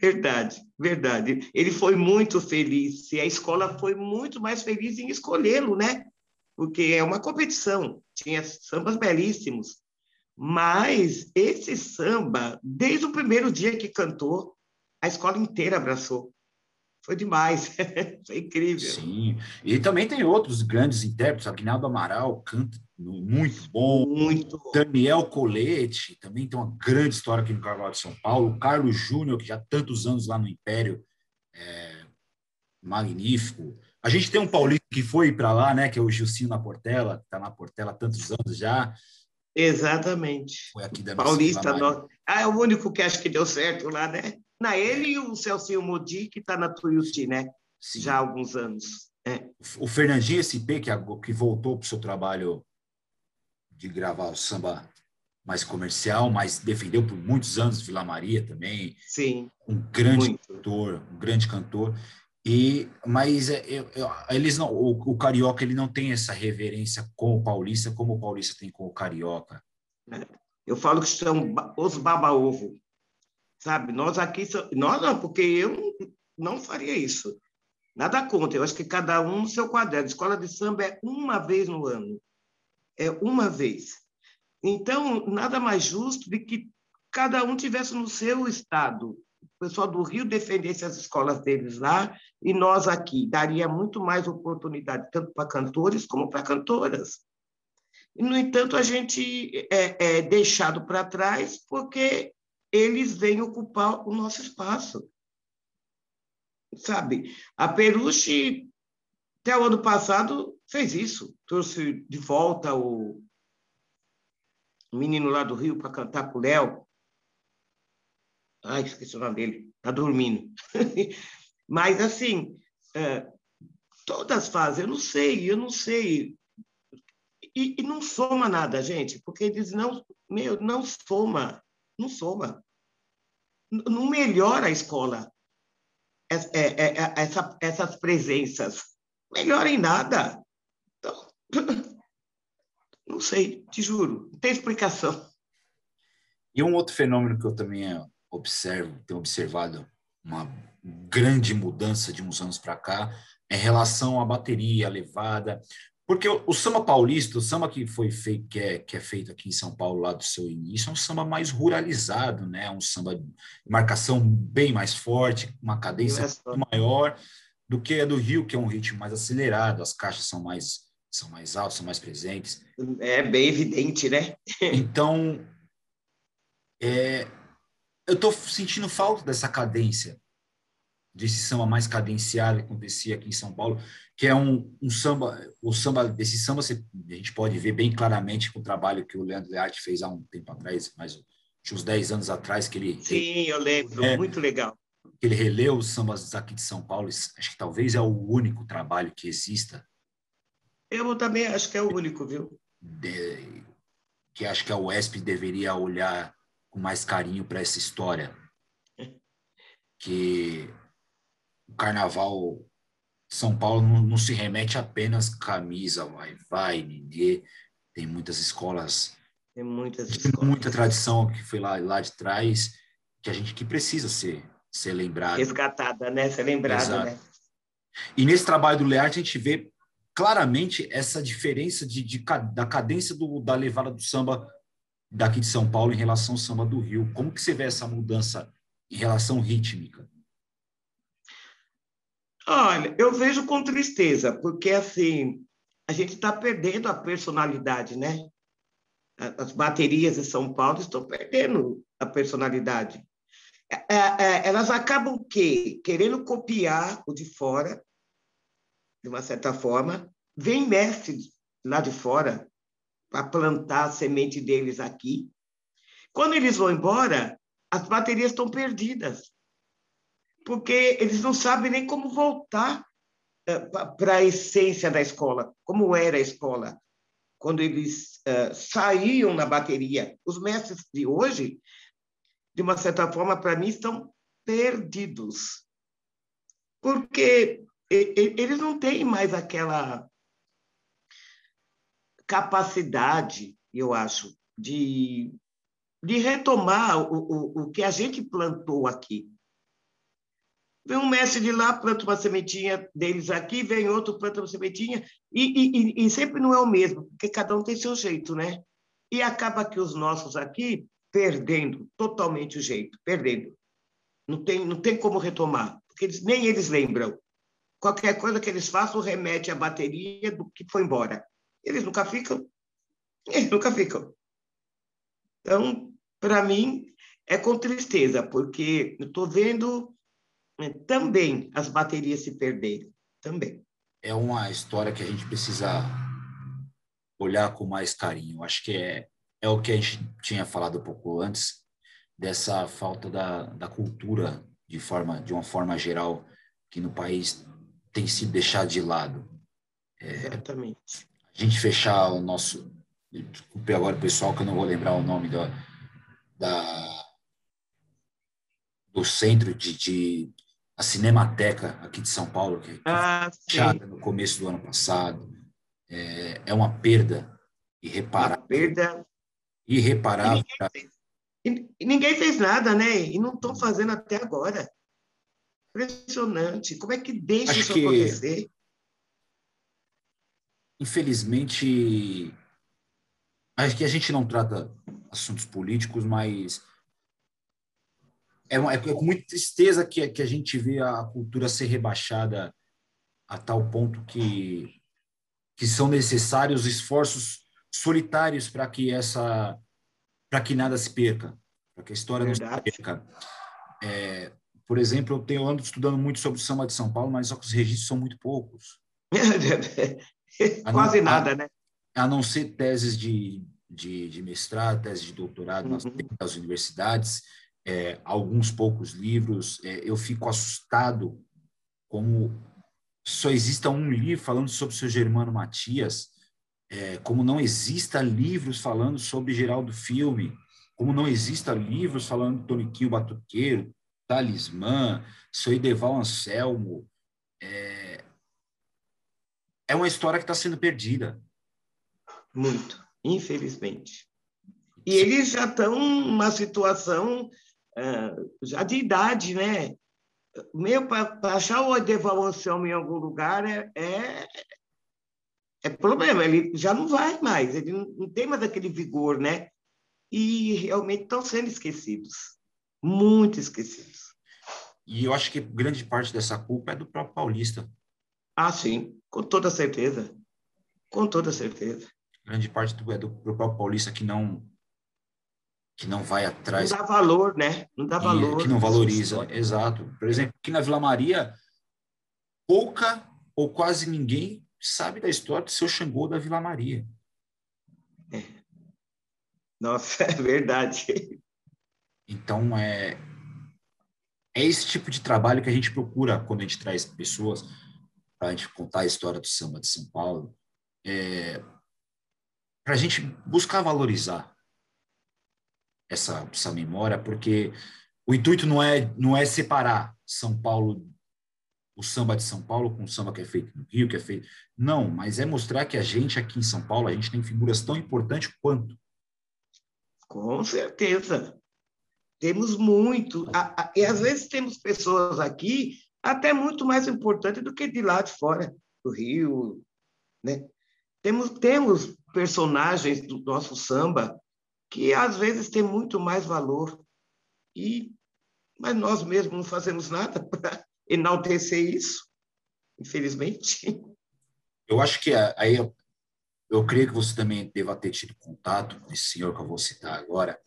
Verdade, verdade. Ele foi muito feliz e a escola foi muito mais feliz em escolhê-lo, né? Porque é uma competição, tinha sambas belíssimos. Mas esse samba, desde o primeiro dia que cantou, a escola inteira abraçou foi demais, foi incrível. Sim, e também tem outros grandes intérpretes, Aguinaldo Amaral canta muito bom, muito Daniel Colete também tem uma grande história aqui no Carnaval de São Paulo, Carlos Júnior, que já há tantos anos lá no Império, é, magnífico. A gente tem um paulista que foi para lá, né, que é o Gilcinho na Portela, que está na Portela há tantos anos já. Exatamente. Foi aqui da Paulista, ah, é o único que acho que deu certo lá, né? Na ele e o Celcinho Modi, que está na Tuiuti, né? Sim. Já há alguns anos. É. O Fernandinho SP, que, que voltou para o seu trabalho de gravar o samba mais comercial, mas defendeu por muitos anos Vila Maria também. Sim. Um grande muito. cantor, um grande cantor. E mas é, é, eles não, o, o, carioca ele não tem essa reverência com o paulista como o paulista tem com o carioca. Eu falo que são os baba-ovo, sabe? Nós aqui nós não, porque eu não faria isso. Nada contra. Eu acho que cada um no seu quadrado. Escola de samba é uma vez no ano. É uma vez. Então, nada mais justo do que cada um tivesse no seu estado. O pessoal do Rio defendesse as escolas deles lá e nós aqui. Daria muito mais oportunidade, tanto para cantores como para cantoras. No entanto, a gente é, é deixado para trás porque eles vêm ocupar o nosso espaço sabe? A Peruche, até o ano passado, fez isso. Trouxe de volta o menino lá do Rio para cantar com o Léo. Ai, esqueci o nome dele. Está dormindo. Mas, assim, é, todas fazem. Eu não sei, eu não sei. E, e, não soma nada, gente, porque eles não, meu, não soma, não soma. Não melhora a escola. É, é, é, essa, essas presenças. Melhor em nada. Então, não sei, te juro, não tem explicação. E um outro fenômeno que eu também observo, tenho observado uma grande mudança de uns anos para cá, em relação à bateria, levada, porque o, o, samba paulista, o samba que foi feito, que é, que é feito aqui em São Paulo lá do seu início, é um samba mais ruralizado, né? Um samba de marcação bem mais forte, uma cadência maior do que a do Rio, que é um ritmo mais acelerado, as caixas são mais são mais altas, são mais presentes. É bem evidente, né? então, é, eu estou sentindo falta dessa cadência desse samba mais cadenciado que acontecia aqui em São Paulo, que é um, um samba, o samba desse samba você, a gente pode ver bem claramente com o trabalho que o Leandro Learte fez há um tempo atrás, mais uns 10 anos atrás que ele Sim, eu lembro, é, muito legal. Que ele releu os sambas aqui de São Paulo, acho que talvez é o único trabalho que exista. Eu também acho que é o único, viu? De, que acho que a UESP deveria olhar com mais carinho para essa história. Que o carnaval São Paulo não, não, se remete apenas camisa, vai, vai, ninguém. Tem muitas escolas. Tem muitas escolas. Muita tradição que foi lá, lá de trás, que a gente que precisa ser, ser lembrado. Resgatada, né? Ser lembrada, né? E nesse trabalho do Learte, a gente vê claramente essa diferença de, de, da cadência do, da levada do samba daqui de São Paulo em relação ao samba do Rio. Como que você vê essa mudança em relação rítmica? Olha, eu vejo com tristeza, porque assim a gente está perdendo a personalidade, né? As baterias de São Paulo estão perdendo a personalidade. É, é, elas acabam que querendo copiar o de fora, de uma certa forma, vem mestres lá de fora para plantar a semente deles aqui. Quando eles vão embora, as baterias estão perdidas porque eles não sabem nem como voltar eh, para a essência da escola, como era a escola, quando eles uh, saíam na bateria. Os mestres de hoje, de uma certa forma, para mim, estão perdidos, porque eles não têm mais aquela capacidade, eu acho, de, de retomar o, o, o que a gente plantou aqui. Vem um mestre de lá, planta uma sementinha deles aqui, vem outro, planta uma sementinha, e, e, e sempre não é o mesmo, porque cada um tem seu jeito, né? E acaba que os nossos aqui perdendo totalmente o jeito, perdendo. Não tem, não tem como retomar, porque eles, nem eles lembram. Qualquer coisa que eles façam remete à bateria do que foi embora. Eles nunca ficam. Eles nunca ficam. Então, para mim, é com tristeza, porque eu estou vendo né, também as baterias se perderam, também. É uma história que a gente precisa olhar com mais carinho. Acho que é, é o que a gente tinha falado um pouco antes, dessa falta da, da cultura de, forma, de uma forma geral que no país tem sido deixado de lado. É, Exatamente. A gente fechar o nosso desculpe agora o pessoal que eu não vou lembrar o nome da, da do centro de, de a Cinemateca aqui de São Paulo, que, ah, foi no começo do ano passado. É, é uma perda irreparável. Uma perda irreparável. E ninguém, e ninguém fez nada, né? E não estão fazendo até agora. Impressionante. Como é que deixa Acho isso que, acontecer? Infelizmente, acho que a gente não trata assuntos políticos, mas é, uma, é com muita tristeza que, que a gente vê a cultura ser rebaixada a tal ponto que, que são necessários esforços solitários para que essa para que nada se perca, para que a história Verdade. não se perca. É, por exemplo, eu tenho ando estudando muito sobre o samba de São Paulo, mas só que os registros são muito poucos. Quase nada, a, né? A não ser teses de, de, de mestrado, teses de doutorado uhum. nas, nas universidades, é, alguns poucos livros. É, eu fico assustado como só exista um livro falando sobre o seu Germano Matias, é, como não exista livros falando sobre Geraldo Filme, como não exista livros falando Toniquinho Batuqueiro, Talismã, seu Ideval Anselmo. É, é uma história que está sendo perdida. Muito, infelizmente. E eles já estão numa situação uh, já de idade, né? Meu, para achar o Edeval Anselmo em algum lugar é, é, é, problema, ele já não vai mais, ele não, não tem mais aquele vigor, né? E realmente estão sendo esquecidos, muito esquecidos. E eu acho que grande parte dessa culpa é do próprio paulista. Ah, sim, com toda certeza. Com toda certeza. Grande parte do, é do, do próprio paulista que não que não vai atrás. Não dá valor, né? Não dá valor. Que não valoriza, exato. Por exemplo, aqui na Vila Maria, pouca ou quase ninguém sabe da história do seu Xangô da Vila Maria. É. Nossa, é verdade. Então, é, é esse tipo de trabalho que a gente procura quando a gente traz pessoas para a gente contar a história do samba de São Paulo, é, para a gente buscar valorizar essa, essa memória, porque o intuito não é, não é separar São Paulo, o samba de São Paulo com o samba que é feito no Rio, que é feito. Não, mas é mostrar que a gente aqui em São Paulo, a gente tem figuras tão importantes quanto. Com certeza. Temos muito. E às vezes temos pessoas aqui até muito mais importantes do que de lá de fora, do Rio. Né? Temos, temos personagens do nosso samba que às vezes tem muito mais valor. E, mas nós mesmos não fazemos nada para enaltecer isso, infelizmente. Eu acho que aí eu, eu creio que você também deva ter tido contato com esse senhor que eu vou citar agora,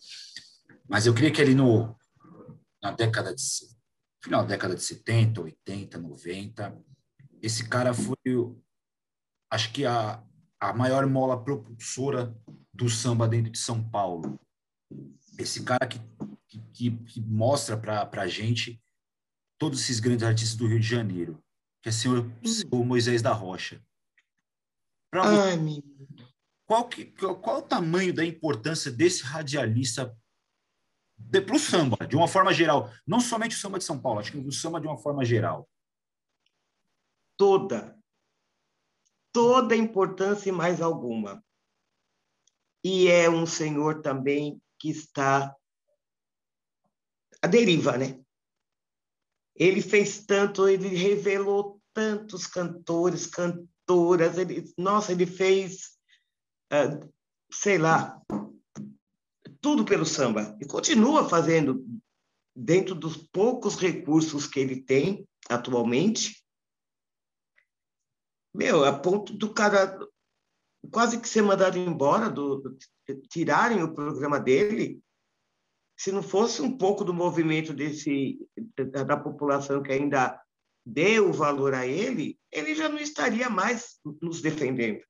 mas eu creio que ele no na década de final da década de 70, 80, 90, esse cara foi acho que a, a maior mola propulsora do samba dentro de São Paulo. Esse cara que, que, que mostra para a gente todos esses grandes artistas do Rio de Janeiro, que é o senhor, hum. senhor Moisés da Rocha. Você, qual, que, qual o tamanho da importância desse radialista para o samba, de uma forma geral? Não somente o samba de São Paulo, acho que o samba de uma forma geral. Toda. Toda importância e mais alguma e é um senhor também que está à deriva, né? Ele fez tanto, ele revelou tantos cantores, cantoras, ele, nossa, ele fez, uh, sei lá, tudo pelo samba e continua fazendo dentro dos poucos recursos que ele tem atualmente. Meu, a ponto do cara quase que ser mandado embora, do, tirarem o programa dele, se não fosse um pouco do movimento desse da, da população que ainda deu valor a ele, ele já não estaria mais nos defendendo.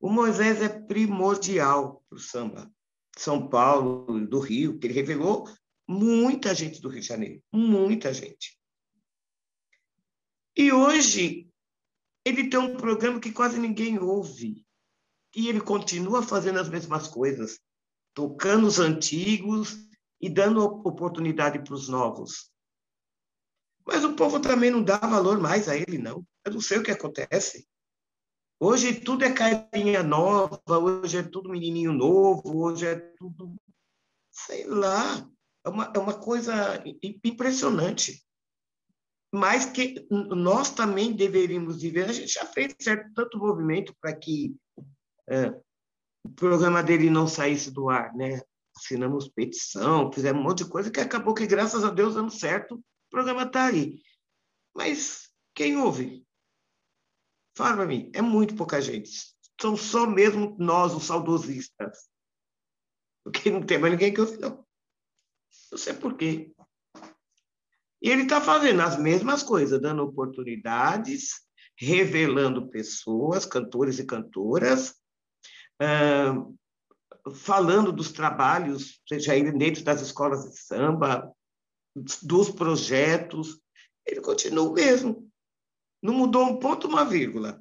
O Moisés é primordial para o samba. São Paulo, do Rio, que ele revelou muita gente do Rio de Janeiro, muita gente. E hoje ele tem um programa que quase ninguém ouve. E ele continua fazendo as mesmas coisas, tocando os antigos e dando oportunidade para os novos. Mas o povo também não dá valor mais a ele, não. Eu não sei o que acontece. Hoje tudo é carinha nova, hoje é tudo menininho novo, hoje é tudo. Sei lá. É uma, é uma coisa impressionante. Mas que nós também deveríamos viver. A gente já fez certo tanto movimento para que é, o programa dele não saísse do ar, né? Assinamos petição, fizemos um monte de coisa que acabou que, graças a Deus, dando certo, o programa está aí. Mas quem ouve? Fala para mim, é muito pouca gente. São só mesmo nós, os saudosistas. Porque não tem mais ninguém que ouve, não. Não sei por quê. E ele está fazendo as mesmas coisas, dando oportunidades, revelando pessoas, cantores e cantoras, falando dos trabalhos, seja ele dentro das escolas de samba, dos projetos. Ele continua o mesmo. Não mudou um ponto, uma vírgula.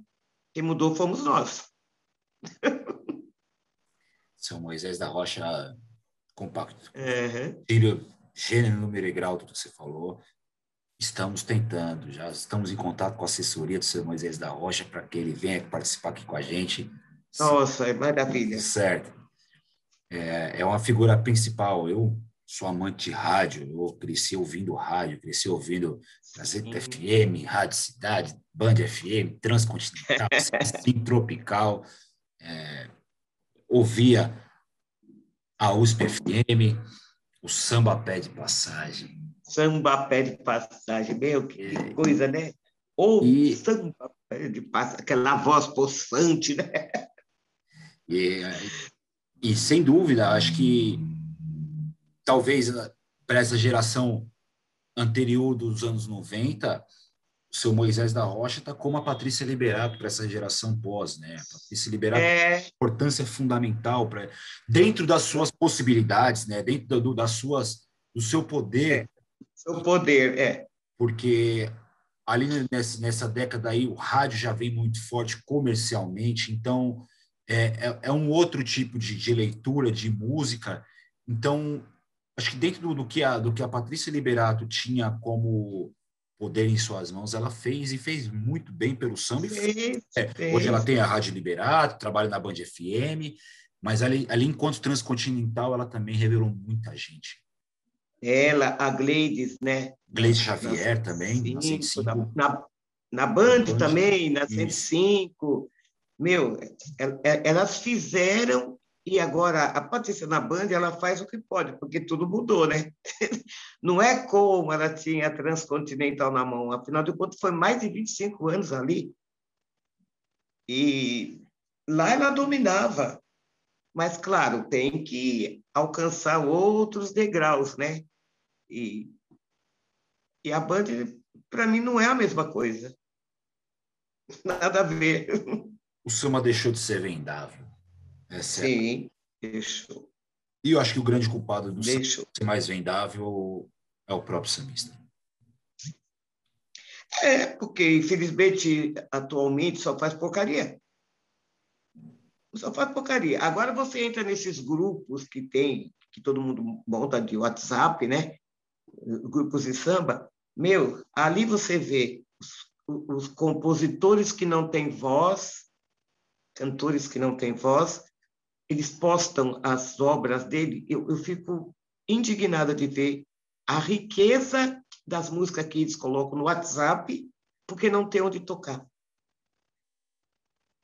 Quem mudou fomos nós. São Moisés da Rocha compacto. Uhum. Tira gênero, número e grau, tudo que você falou. Estamos tentando, já estamos em contato com a assessoria do seu Moisés da Rocha para que ele venha participar aqui com a gente. Nossa, é maravilha. Certo. É, é uma figura principal. Eu sou amante de rádio, eu cresci ouvindo rádio, cresci ouvindo Gazeta FM, Rádio Cidade, Band FM, Transcontinental, Sim Tropical, é, ouvia a USP FM, o Samba Pé de Passagem. Samba Pé de Passagem, meu, que é. coisa, né? Ou e... Samba Pé de Passagem, aquela voz possante, né? E, e sem dúvida, acho que talvez para essa geração anterior dos anos 90, o seu Moisés da Rocha está como a Patrícia Liberato para essa geração pós, né? A Patrícia Liberato é... importância fundamental para dentro das suas possibilidades, né? Dentro do, das suas do seu poder. Seu poder, é. Porque ali nessa, nessa década aí o rádio já vem muito forte comercialmente, então é, é, é um outro tipo de, de leitura de música. Então acho que dentro do, do, que a, do que a Patrícia Liberato tinha como poder em suas mãos, ela fez e fez muito bem pelo samba. É. Hoje ela tem a Rádio Liberato, trabalha na Band FM, mas ali, ali enquanto transcontinental, ela também revelou muita gente. Ela, a Gleides, né? Gleides Xavier na também, 105, na, na, na Band na também, na 105. Isso. Meu, elas fizeram e agora a Patrícia na Band ela faz o que pode, porque tudo mudou, né? Não é como ela tinha a Transcontinental na mão, afinal de contas foi mais de 25 anos ali. E lá ela dominava. Mas, claro, tem que alcançar outros degraus, né? E, e a Band, para mim, não é a mesma coisa. Nada a ver. O Samba deixou de ser vendável. É Sim, deixou. E eu acho que o grande culpado do deixou. ser mais vendável é o próprio samista. É, porque, infelizmente, atualmente só faz porcaria. Só faz porcaria. Agora você entra nesses grupos que tem, que todo mundo monta de WhatsApp, né? Grupos de samba. Meu, ali você vê os, os compositores que não têm voz, cantores que não têm voz, eles postam as obras dele, eu, eu fico indignada de ver a riqueza das músicas que eles colocam no WhatsApp, porque não tem onde tocar.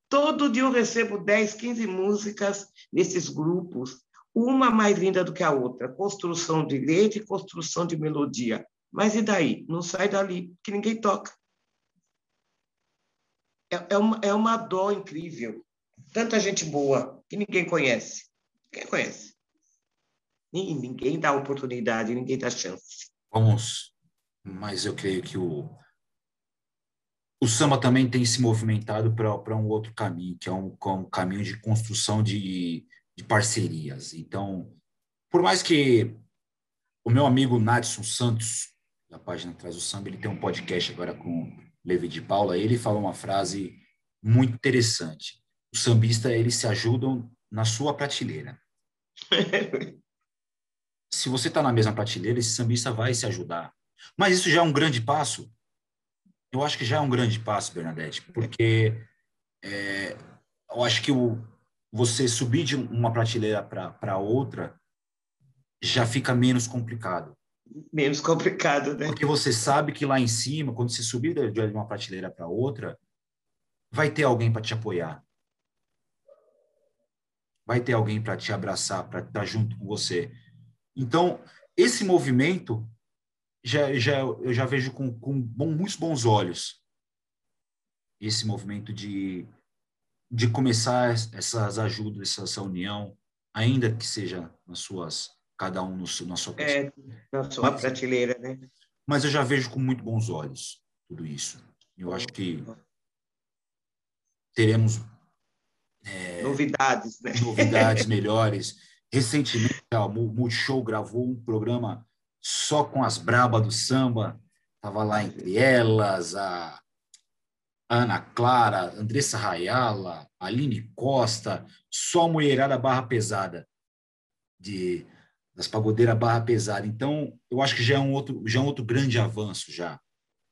Todo dia eu recebo 10, 15 músicas nesses grupos, uma mais linda do que a outra, construção de letra e construção de melodia. Mas e daí? Não sai dali, que ninguém toca. É, é, uma, é uma dó incrível tanta gente boa que ninguém conhece. Quem conhece? Ninguém dá oportunidade, ninguém dá chance. Vamos, mas eu creio que o, o samba também tem se movimentado para um outro caminho, que é um, um caminho de construção de, de parcerias. Então, por mais que o meu amigo Nadson Santos, da página Traz o Samba, ele tem um podcast agora com Levi de Paula, ele falou uma frase muito interessante o sambista eles se ajudam na sua prateleira. se você está na mesma prateleira, esse sambista vai se ajudar. Mas isso já é um grande passo. Eu acho que já é um grande passo, Bernadette, porque é, eu acho que o, você subir de uma prateleira para outra já fica menos complicado. Menos complicado, né? Porque você sabe que lá em cima, quando você subir de uma prateleira para outra, vai ter alguém para te apoiar. Vai ter alguém para te abraçar, para estar junto com você. Então, esse movimento já, já, eu já vejo com, com bom, muitos bons olhos esse movimento de, de começar essas ajudas, essa, união, ainda que seja nas suas, cada um no, na sua é, na sua mas, prateleira, né? Mas eu já vejo com muito bons olhos tudo isso. Eu acho que teremos é, novidades, né? Novidades melhores. Recentemente, o Multishow gravou um programa só com as brabas do samba. Tava lá entre elas a Ana Clara, Andressa Rayala, Aline Costa, só mulherada barra pesada de das pagodeiras barra pesada. Então, eu acho que já é um outro, já é um outro grande avanço já.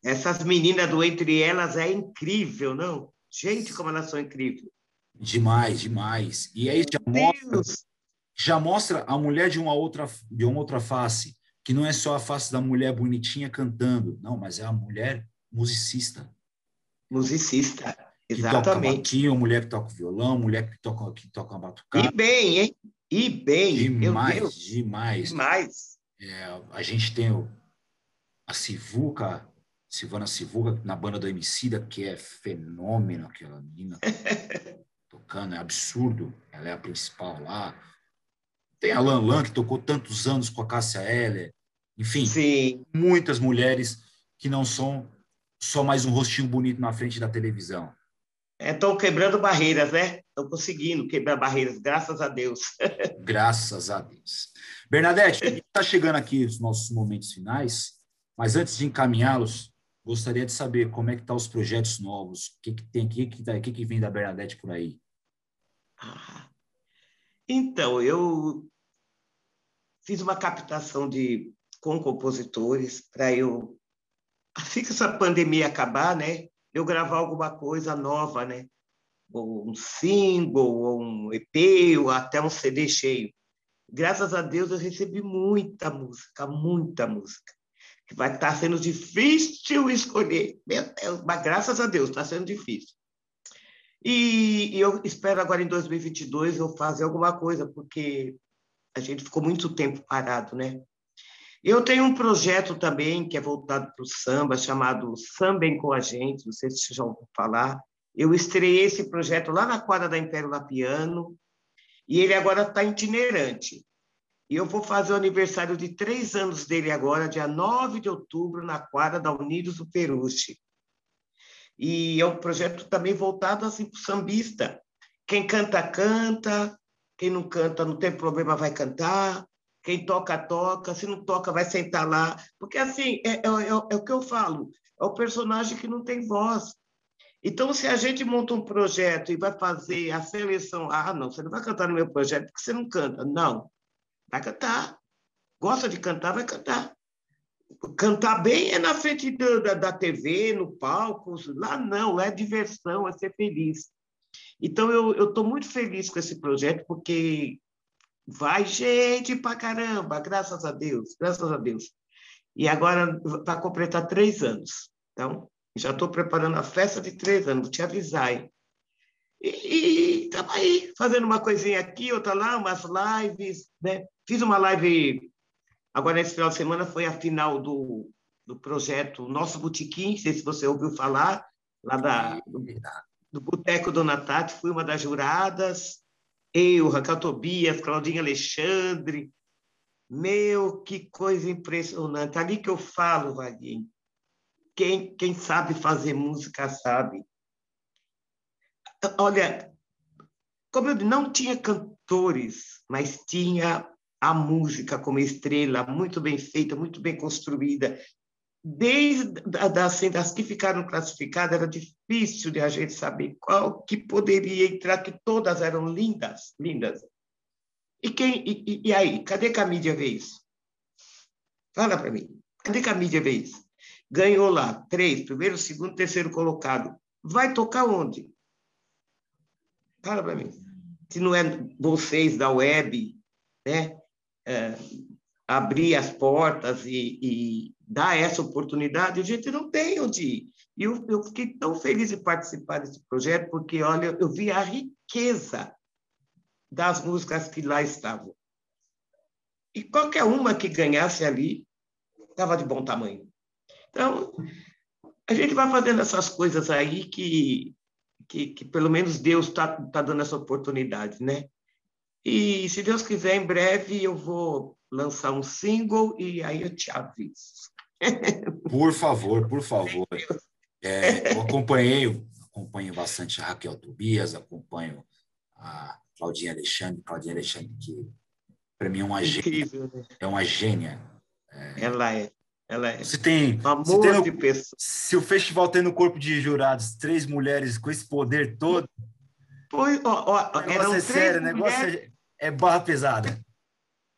Essas meninas do Entre Elas é incrível, não? Gente, como elas são incríveis. Demais, demais. E aí já mostra, já mostra a mulher de uma outra de uma outra face, que não é só a face da mulher bonitinha cantando, não, mas é a mulher musicista. Musicista, exatamente. Que toca mulher que toca violão, mulher que toca que toca batucada. E bem, hein? E bem, demais, demais. Demais. É, a gente tem o, a Sivuca, Silvana Sivuca, na banda do Emicida, que é fenômeno, aquela menina tocando, é absurdo. Ela é a principal lá. Tem a Lan Lan, que tocou tantos anos com a Cássia Heller. Enfim, Sim. muitas mulheres que não são só mais um rostinho bonito na frente da televisão. Estão é, quebrando barreiras, né? Estão conseguindo quebrar barreiras, graças a Deus. graças a Deus. Bernadette, está chegando aqui os nossos momentos finais, mas antes de encaminhá-los, gostaria de saber como é que estão tá os projetos novos, o que, que tem, o que, que, tá, que, que vem da Bernadette por aí. Ah, então, eu fiz uma captação de com compositores para eu assim que essa pandemia acabar, né, eu gravar alguma coisa nova, né, ou um single, ou um EP, ou até um CD cheio. Graças a Deus eu recebi muita música, muita música. Que vai estar sendo difícil escolher, meu Deus, mas graças a Deus está sendo difícil. E, e eu espero agora em 2022 eu fazer alguma coisa, porque a gente ficou muito tempo parado, né? Eu tenho um projeto também que é voltado para o samba, chamado Sambem com a Gente, não sei se vocês já ouviram falar. Eu estreiei esse projeto lá na quadra da Império Lapiano, e ele agora está itinerante. E eu vou fazer o aniversário de três anos dele agora, dia 9 de outubro, na quadra da Unidos do Peruche. E é um projeto também voltado assim, para o sambista. Quem canta, canta. Quem não canta, não tem problema, vai cantar. Quem toca, toca. Se não toca, vai sentar lá. Porque, assim, é, é, é, é o que eu falo. É o personagem que não tem voz. Então, se a gente monta um projeto e vai fazer a seleção, ah, não, você não vai cantar no meu projeto porque você não canta. Não, vai cantar. Gosta de cantar, vai cantar. Cantar bem é na frente da, da TV, no palco. Lá não, é diversão, é ser feliz. Então, eu estou muito feliz com esse projeto, porque Vai gente pra caramba, graças a Deus, graças a Deus. E agora vai completar três anos. Então, já estou preparando a festa de três anos, vou te avisar. Hein? E estamos aí, fazendo uma coisinha aqui, outra lá, umas lives. Né? Fiz uma live, agora nesse final de semana, foi a final do, do projeto Nosso Botequim, não sei se você ouviu falar, lá da, do, do Boteco Dona Tati, fui uma das juradas eu, Raquel Tobias, Claudinha Alexandre. Meu, que coisa impressionante. Ali que eu falo, Vaguinho. Quem, quem sabe fazer música sabe. Olha, como eu não tinha cantores, mas tinha a música como estrela, muito bem feita, muito bem construída. desde das, das que ficaram classificadas, era difícil de a gente saber qual que poderia entrar, que todas eram lindas, lindas. E, quem, e, e aí, cadê que a mídia vê isso? Fala para mim, cadê que a mídia vê isso? Ganhou lá, três, primeiro, segundo, terceiro colocado. Vai tocar onde? Fala para mim. Se não é vocês da web, né? É, abrir as portas e, e, dar essa oportunidade, a gente não tem onde ir. E eu, eu fiquei tão feliz de participar desse projeto, porque, olha, eu vi a riqueza das músicas que lá estavam. E qualquer uma que ganhasse ali estava de bom tamanho. Então, a gente vai fazendo essas coisas aí que, que, que pelo menos Deus está tá dando essa oportunidade, né? E se Deus quiser, em breve eu vou lançar um single e aí eu te aviso. Por favor, por favor. É, eu acompanhei, acompanho bastante a Raquel Tobias, acompanho a Claudinha Alexandre, Claudinha Alexandre, que para mim é uma Incrível, gênia. Né? É uma gênia. É, ela é. Ela é. Se tem, um se, tem no, se o festival tem no corpo de jurados três mulheres com esse poder todo. Pois, ó, ó, o negócio é sério, o negócio é, é barra pesada.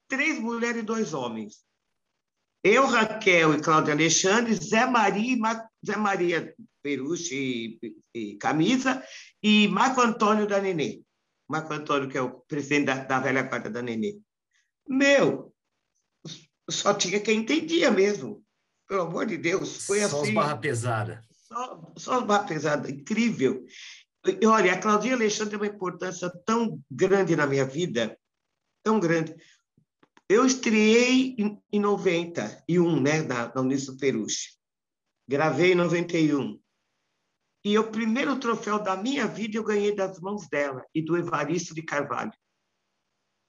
Três mulheres e dois homens. Eu, Raquel e Cláudia Alexandre, Zé Maria, Zé Maria Peruche e, e, Camisa e Marco Antônio da Nenê. Marco Antônio, que é o presidente da, da velha guarda da Nenê. Meu, só tinha quem entendia mesmo. Pelo amor de Deus, foi só assim. Só barra pesada. Só, só as barra pesada, incrível. Olha, a Claudinha Alexandre tem uma importância tão grande na minha vida, tão grande, eu estreiei em, 91, né, na, na Unísio Peruche. Gravei em 91. E o primeiro troféu da minha vida eu ganhei das mãos dela e do Evaristo de Carvalho,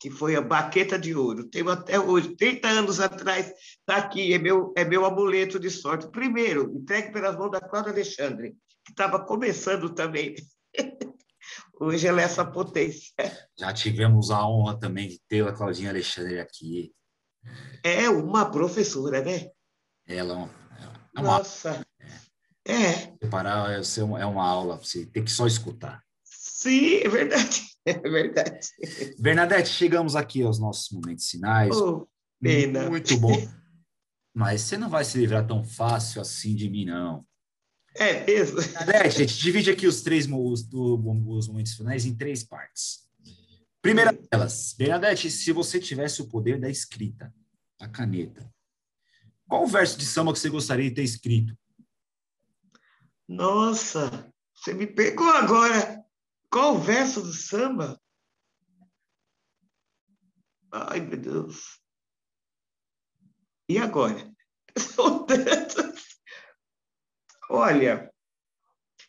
que foi a baqueta de ouro. Tenho até hoje, 30 anos atrás, está aqui, é meu, é meu amuleto de sorte. Primeiro, entregue pelas mãos da Cláudia Alexandre, que estava começando também. Hoje ela é essa potência. Já tivemos a honra também de ter a Claudinha Alexandre aqui. É uma professora, né? Ela é uma. Nossa! É. Preparar é, é uma aula, você tem que só escutar. Sim, é verdade. É verdade. Bernadette, chegamos aqui aos nossos momentos finais. Oh. Muito bom. Mas você não vai se livrar tão fácil assim de mim, não. É mesmo? É, gente, divide aqui os três os, os momentos finais em três partes. Primeira delas, Bernadette, se você tivesse o poder da escrita, a caneta, qual verso de samba que você gostaria de ter escrito? Nossa, você me pegou agora. Qual verso do samba? Ai, meu Deus. E agora? São tantos. Olha,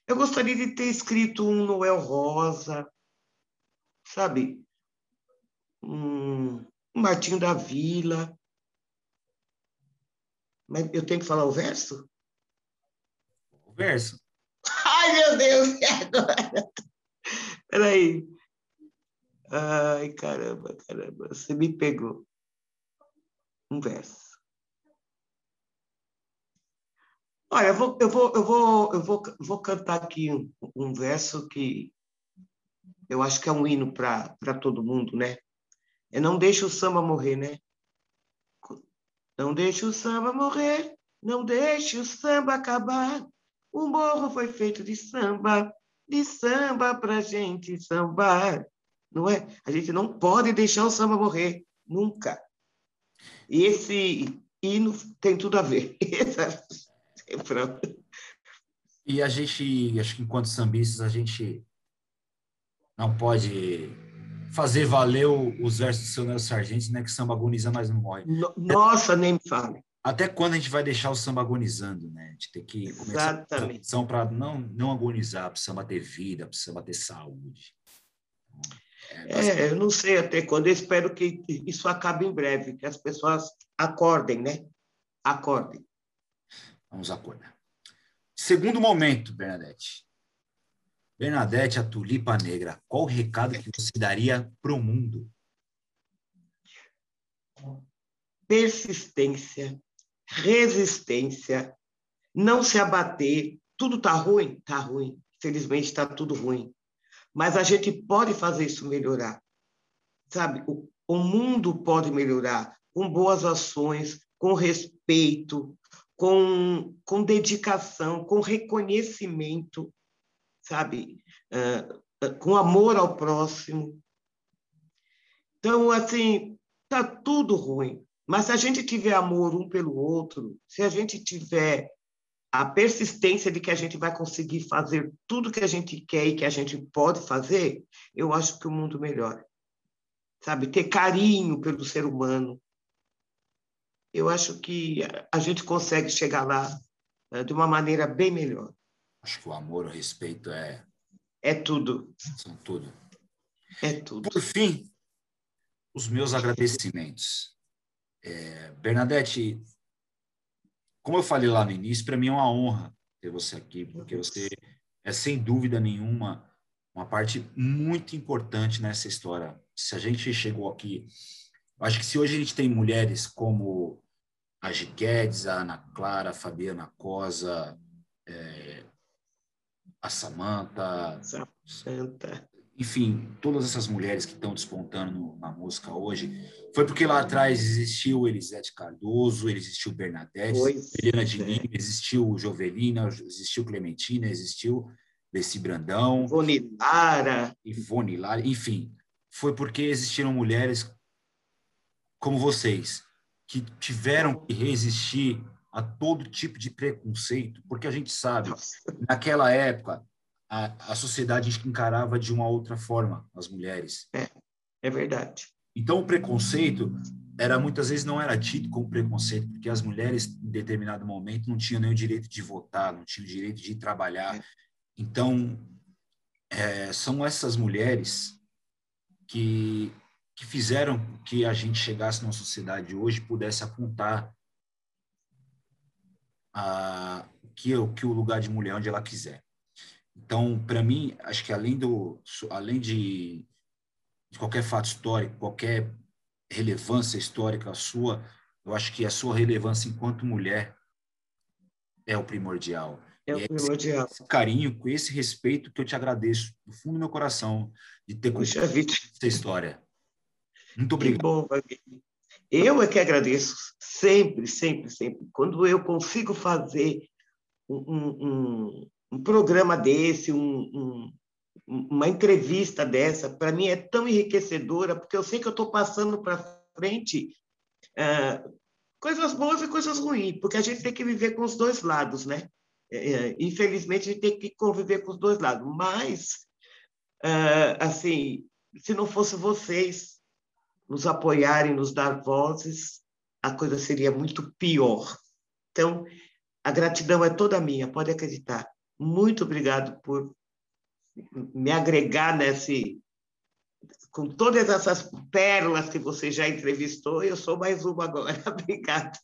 eu gostaria de ter escrito um Noel Rosa, sabe? Um Martinho da Vila. Mas eu tenho que falar o verso? O verso. Ai, meu Deus, e agora? Peraí. Ai, caramba, caramba, você me pegou. Um verso. Olha, eu vou, eu vou, eu vou, eu vou, vou cantar aqui um, um verso que eu acho que é um hino para todo mundo, né? É não deixe o samba morrer, né? Não deixe o samba morrer, não deixe o samba acabar. O morro foi feito de samba, de samba pra gente sambar. Não é? A gente não pode deixar o samba morrer, nunca. E esse hino tem tudo a ver. E a gente, acho que enquanto sambistas, a gente não pode fazer valer os versos do seu Nelson Sargento, né? Que samba agoniza, mas não morre. Nossa, nem me fale. Até quando a gente vai deixar o samba agonizando, né? A gente tem que começar Exatamente. a para não, não agonizar, para o samba ter vida, para o samba ter saúde. É, é, eu não sei até quando, eu espero que isso acabe em breve, que as pessoas acordem, né? Acordem. Vamos acordar. Segundo momento, Bernadette. Bernadette, a tulipa negra, qual o recado que você daria para o mundo? Persistência, resistência não se abater. Tudo está ruim? Está ruim. Felizmente está tudo ruim. Mas a gente pode fazer isso melhorar. Sabe? O, o mundo pode melhorar com boas ações, com respeito, com, com dedicação, com reconhecimento, sabe? Uh, com amor ao próximo. Então, assim, tá tudo ruim. Mas se a gente tiver amor um pelo outro, se a gente tiver a persistência de que a gente vai conseguir fazer tudo que a gente quer e que a gente pode fazer, eu acho que o mundo melhora. Sabe, ter carinho pelo ser humano. Eu acho que a gente consegue chegar lá eh, de uma maneira bem melhor. Acho que o amor, o respeito é é tudo. São tudo. É tudo. Por fim, os meus agradecimentos. É, Bernadette, como eu falei lá no início, para mim é uma honra ter você aqui, porque você é sem dúvida nenhuma uma parte muito importante nessa história. Se a gente chegou aqui, acho que se hoje a gente tem mulheres como a G. Guedes, a Ana Clara, a Fabiana Cosa, é, a Samanta, Santa, enfim, todas essas mulheres que estão despontando na música hoje, foi porque lá atrás existiu Elisete Cardoso, existiu Bernadette, pois Helena é. Diniz, existiu Jovelina, existiu Clementina, existiu Desi Brandão, Ivone Lara, Ivone Lara, enfim, foi porque existiram mulheres como vocês que tiveram que resistir a todo tipo de preconceito, porque a gente sabe, naquela época a, a sociedade encarava de uma outra forma as mulheres. É, é verdade. Então o preconceito era muitas vezes não era tido como preconceito, porque as mulheres em determinado momento não tinham nem o direito de votar, não tinham o direito de trabalhar. É. Então é, são essas mulheres que que fizeram que a gente chegasse numa sociedade hoje pudesse apontar a, que, que o lugar de mulher onde ela quiser. Então, para mim, acho que além do além de, de, qualquer fato histórico, qualquer relevância histórica sua, eu acho que a sua relevância enquanto mulher é o primordial. É o primordial. Esse, esse carinho, com esse respeito que eu te agradeço do fundo do meu coração de ter contado essa história. Muito obrigado. Bom, Eu é que agradeço sempre, sempre, sempre. Quando eu consigo fazer um, um, um programa desse, um, uma entrevista dessa, para mim é tão enriquecedora, porque eu sei que eu estou passando para frente uh, coisas boas e coisas ruins, porque a gente tem que viver com os dois lados, né? É, é infelizmente, a gente tem que conviver com os dois lados. Mas, uh, assim, se não fosse vocês nos apoiarem, nos dar vozes, a coisa seria muito pior. Então, a gratidão é toda minha, pode acreditar. Muito obrigado por me agregar nesse com todas essas pérolas que você já entrevistou, eu sou mais uma agora. Obrigado.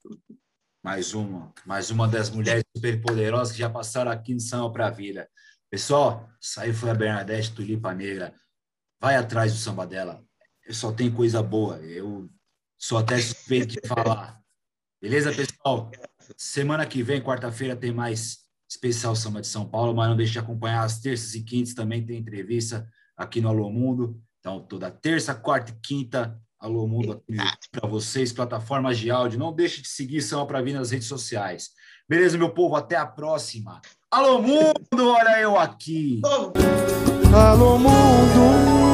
Mais uma, mais uma das mulheres superpoderosas que já passaram aqui para a Vida. Pessoal, saiu foi a Bernadette Tulipa Negra. Vai atrás do samba dela. Só tenho coisa boa. Eu sou até suspeito de falar. Beleza, pessoal? Semana que vem, quarta-feira, tem mais especial Samba de São Paulo, mas não deixe de acompanhar as terças e quintas também tem entrevista aqui no Alô Mundo. Então, toda terça, quarta e quinta, Alô Mundo para vocês, plataformas de áudio. Não deixe de seguir Samba para vir nas redes sociais. Beleza, meu povo? Até a próxima. Alô Mundo, olha eu aqui. Alô Mundo.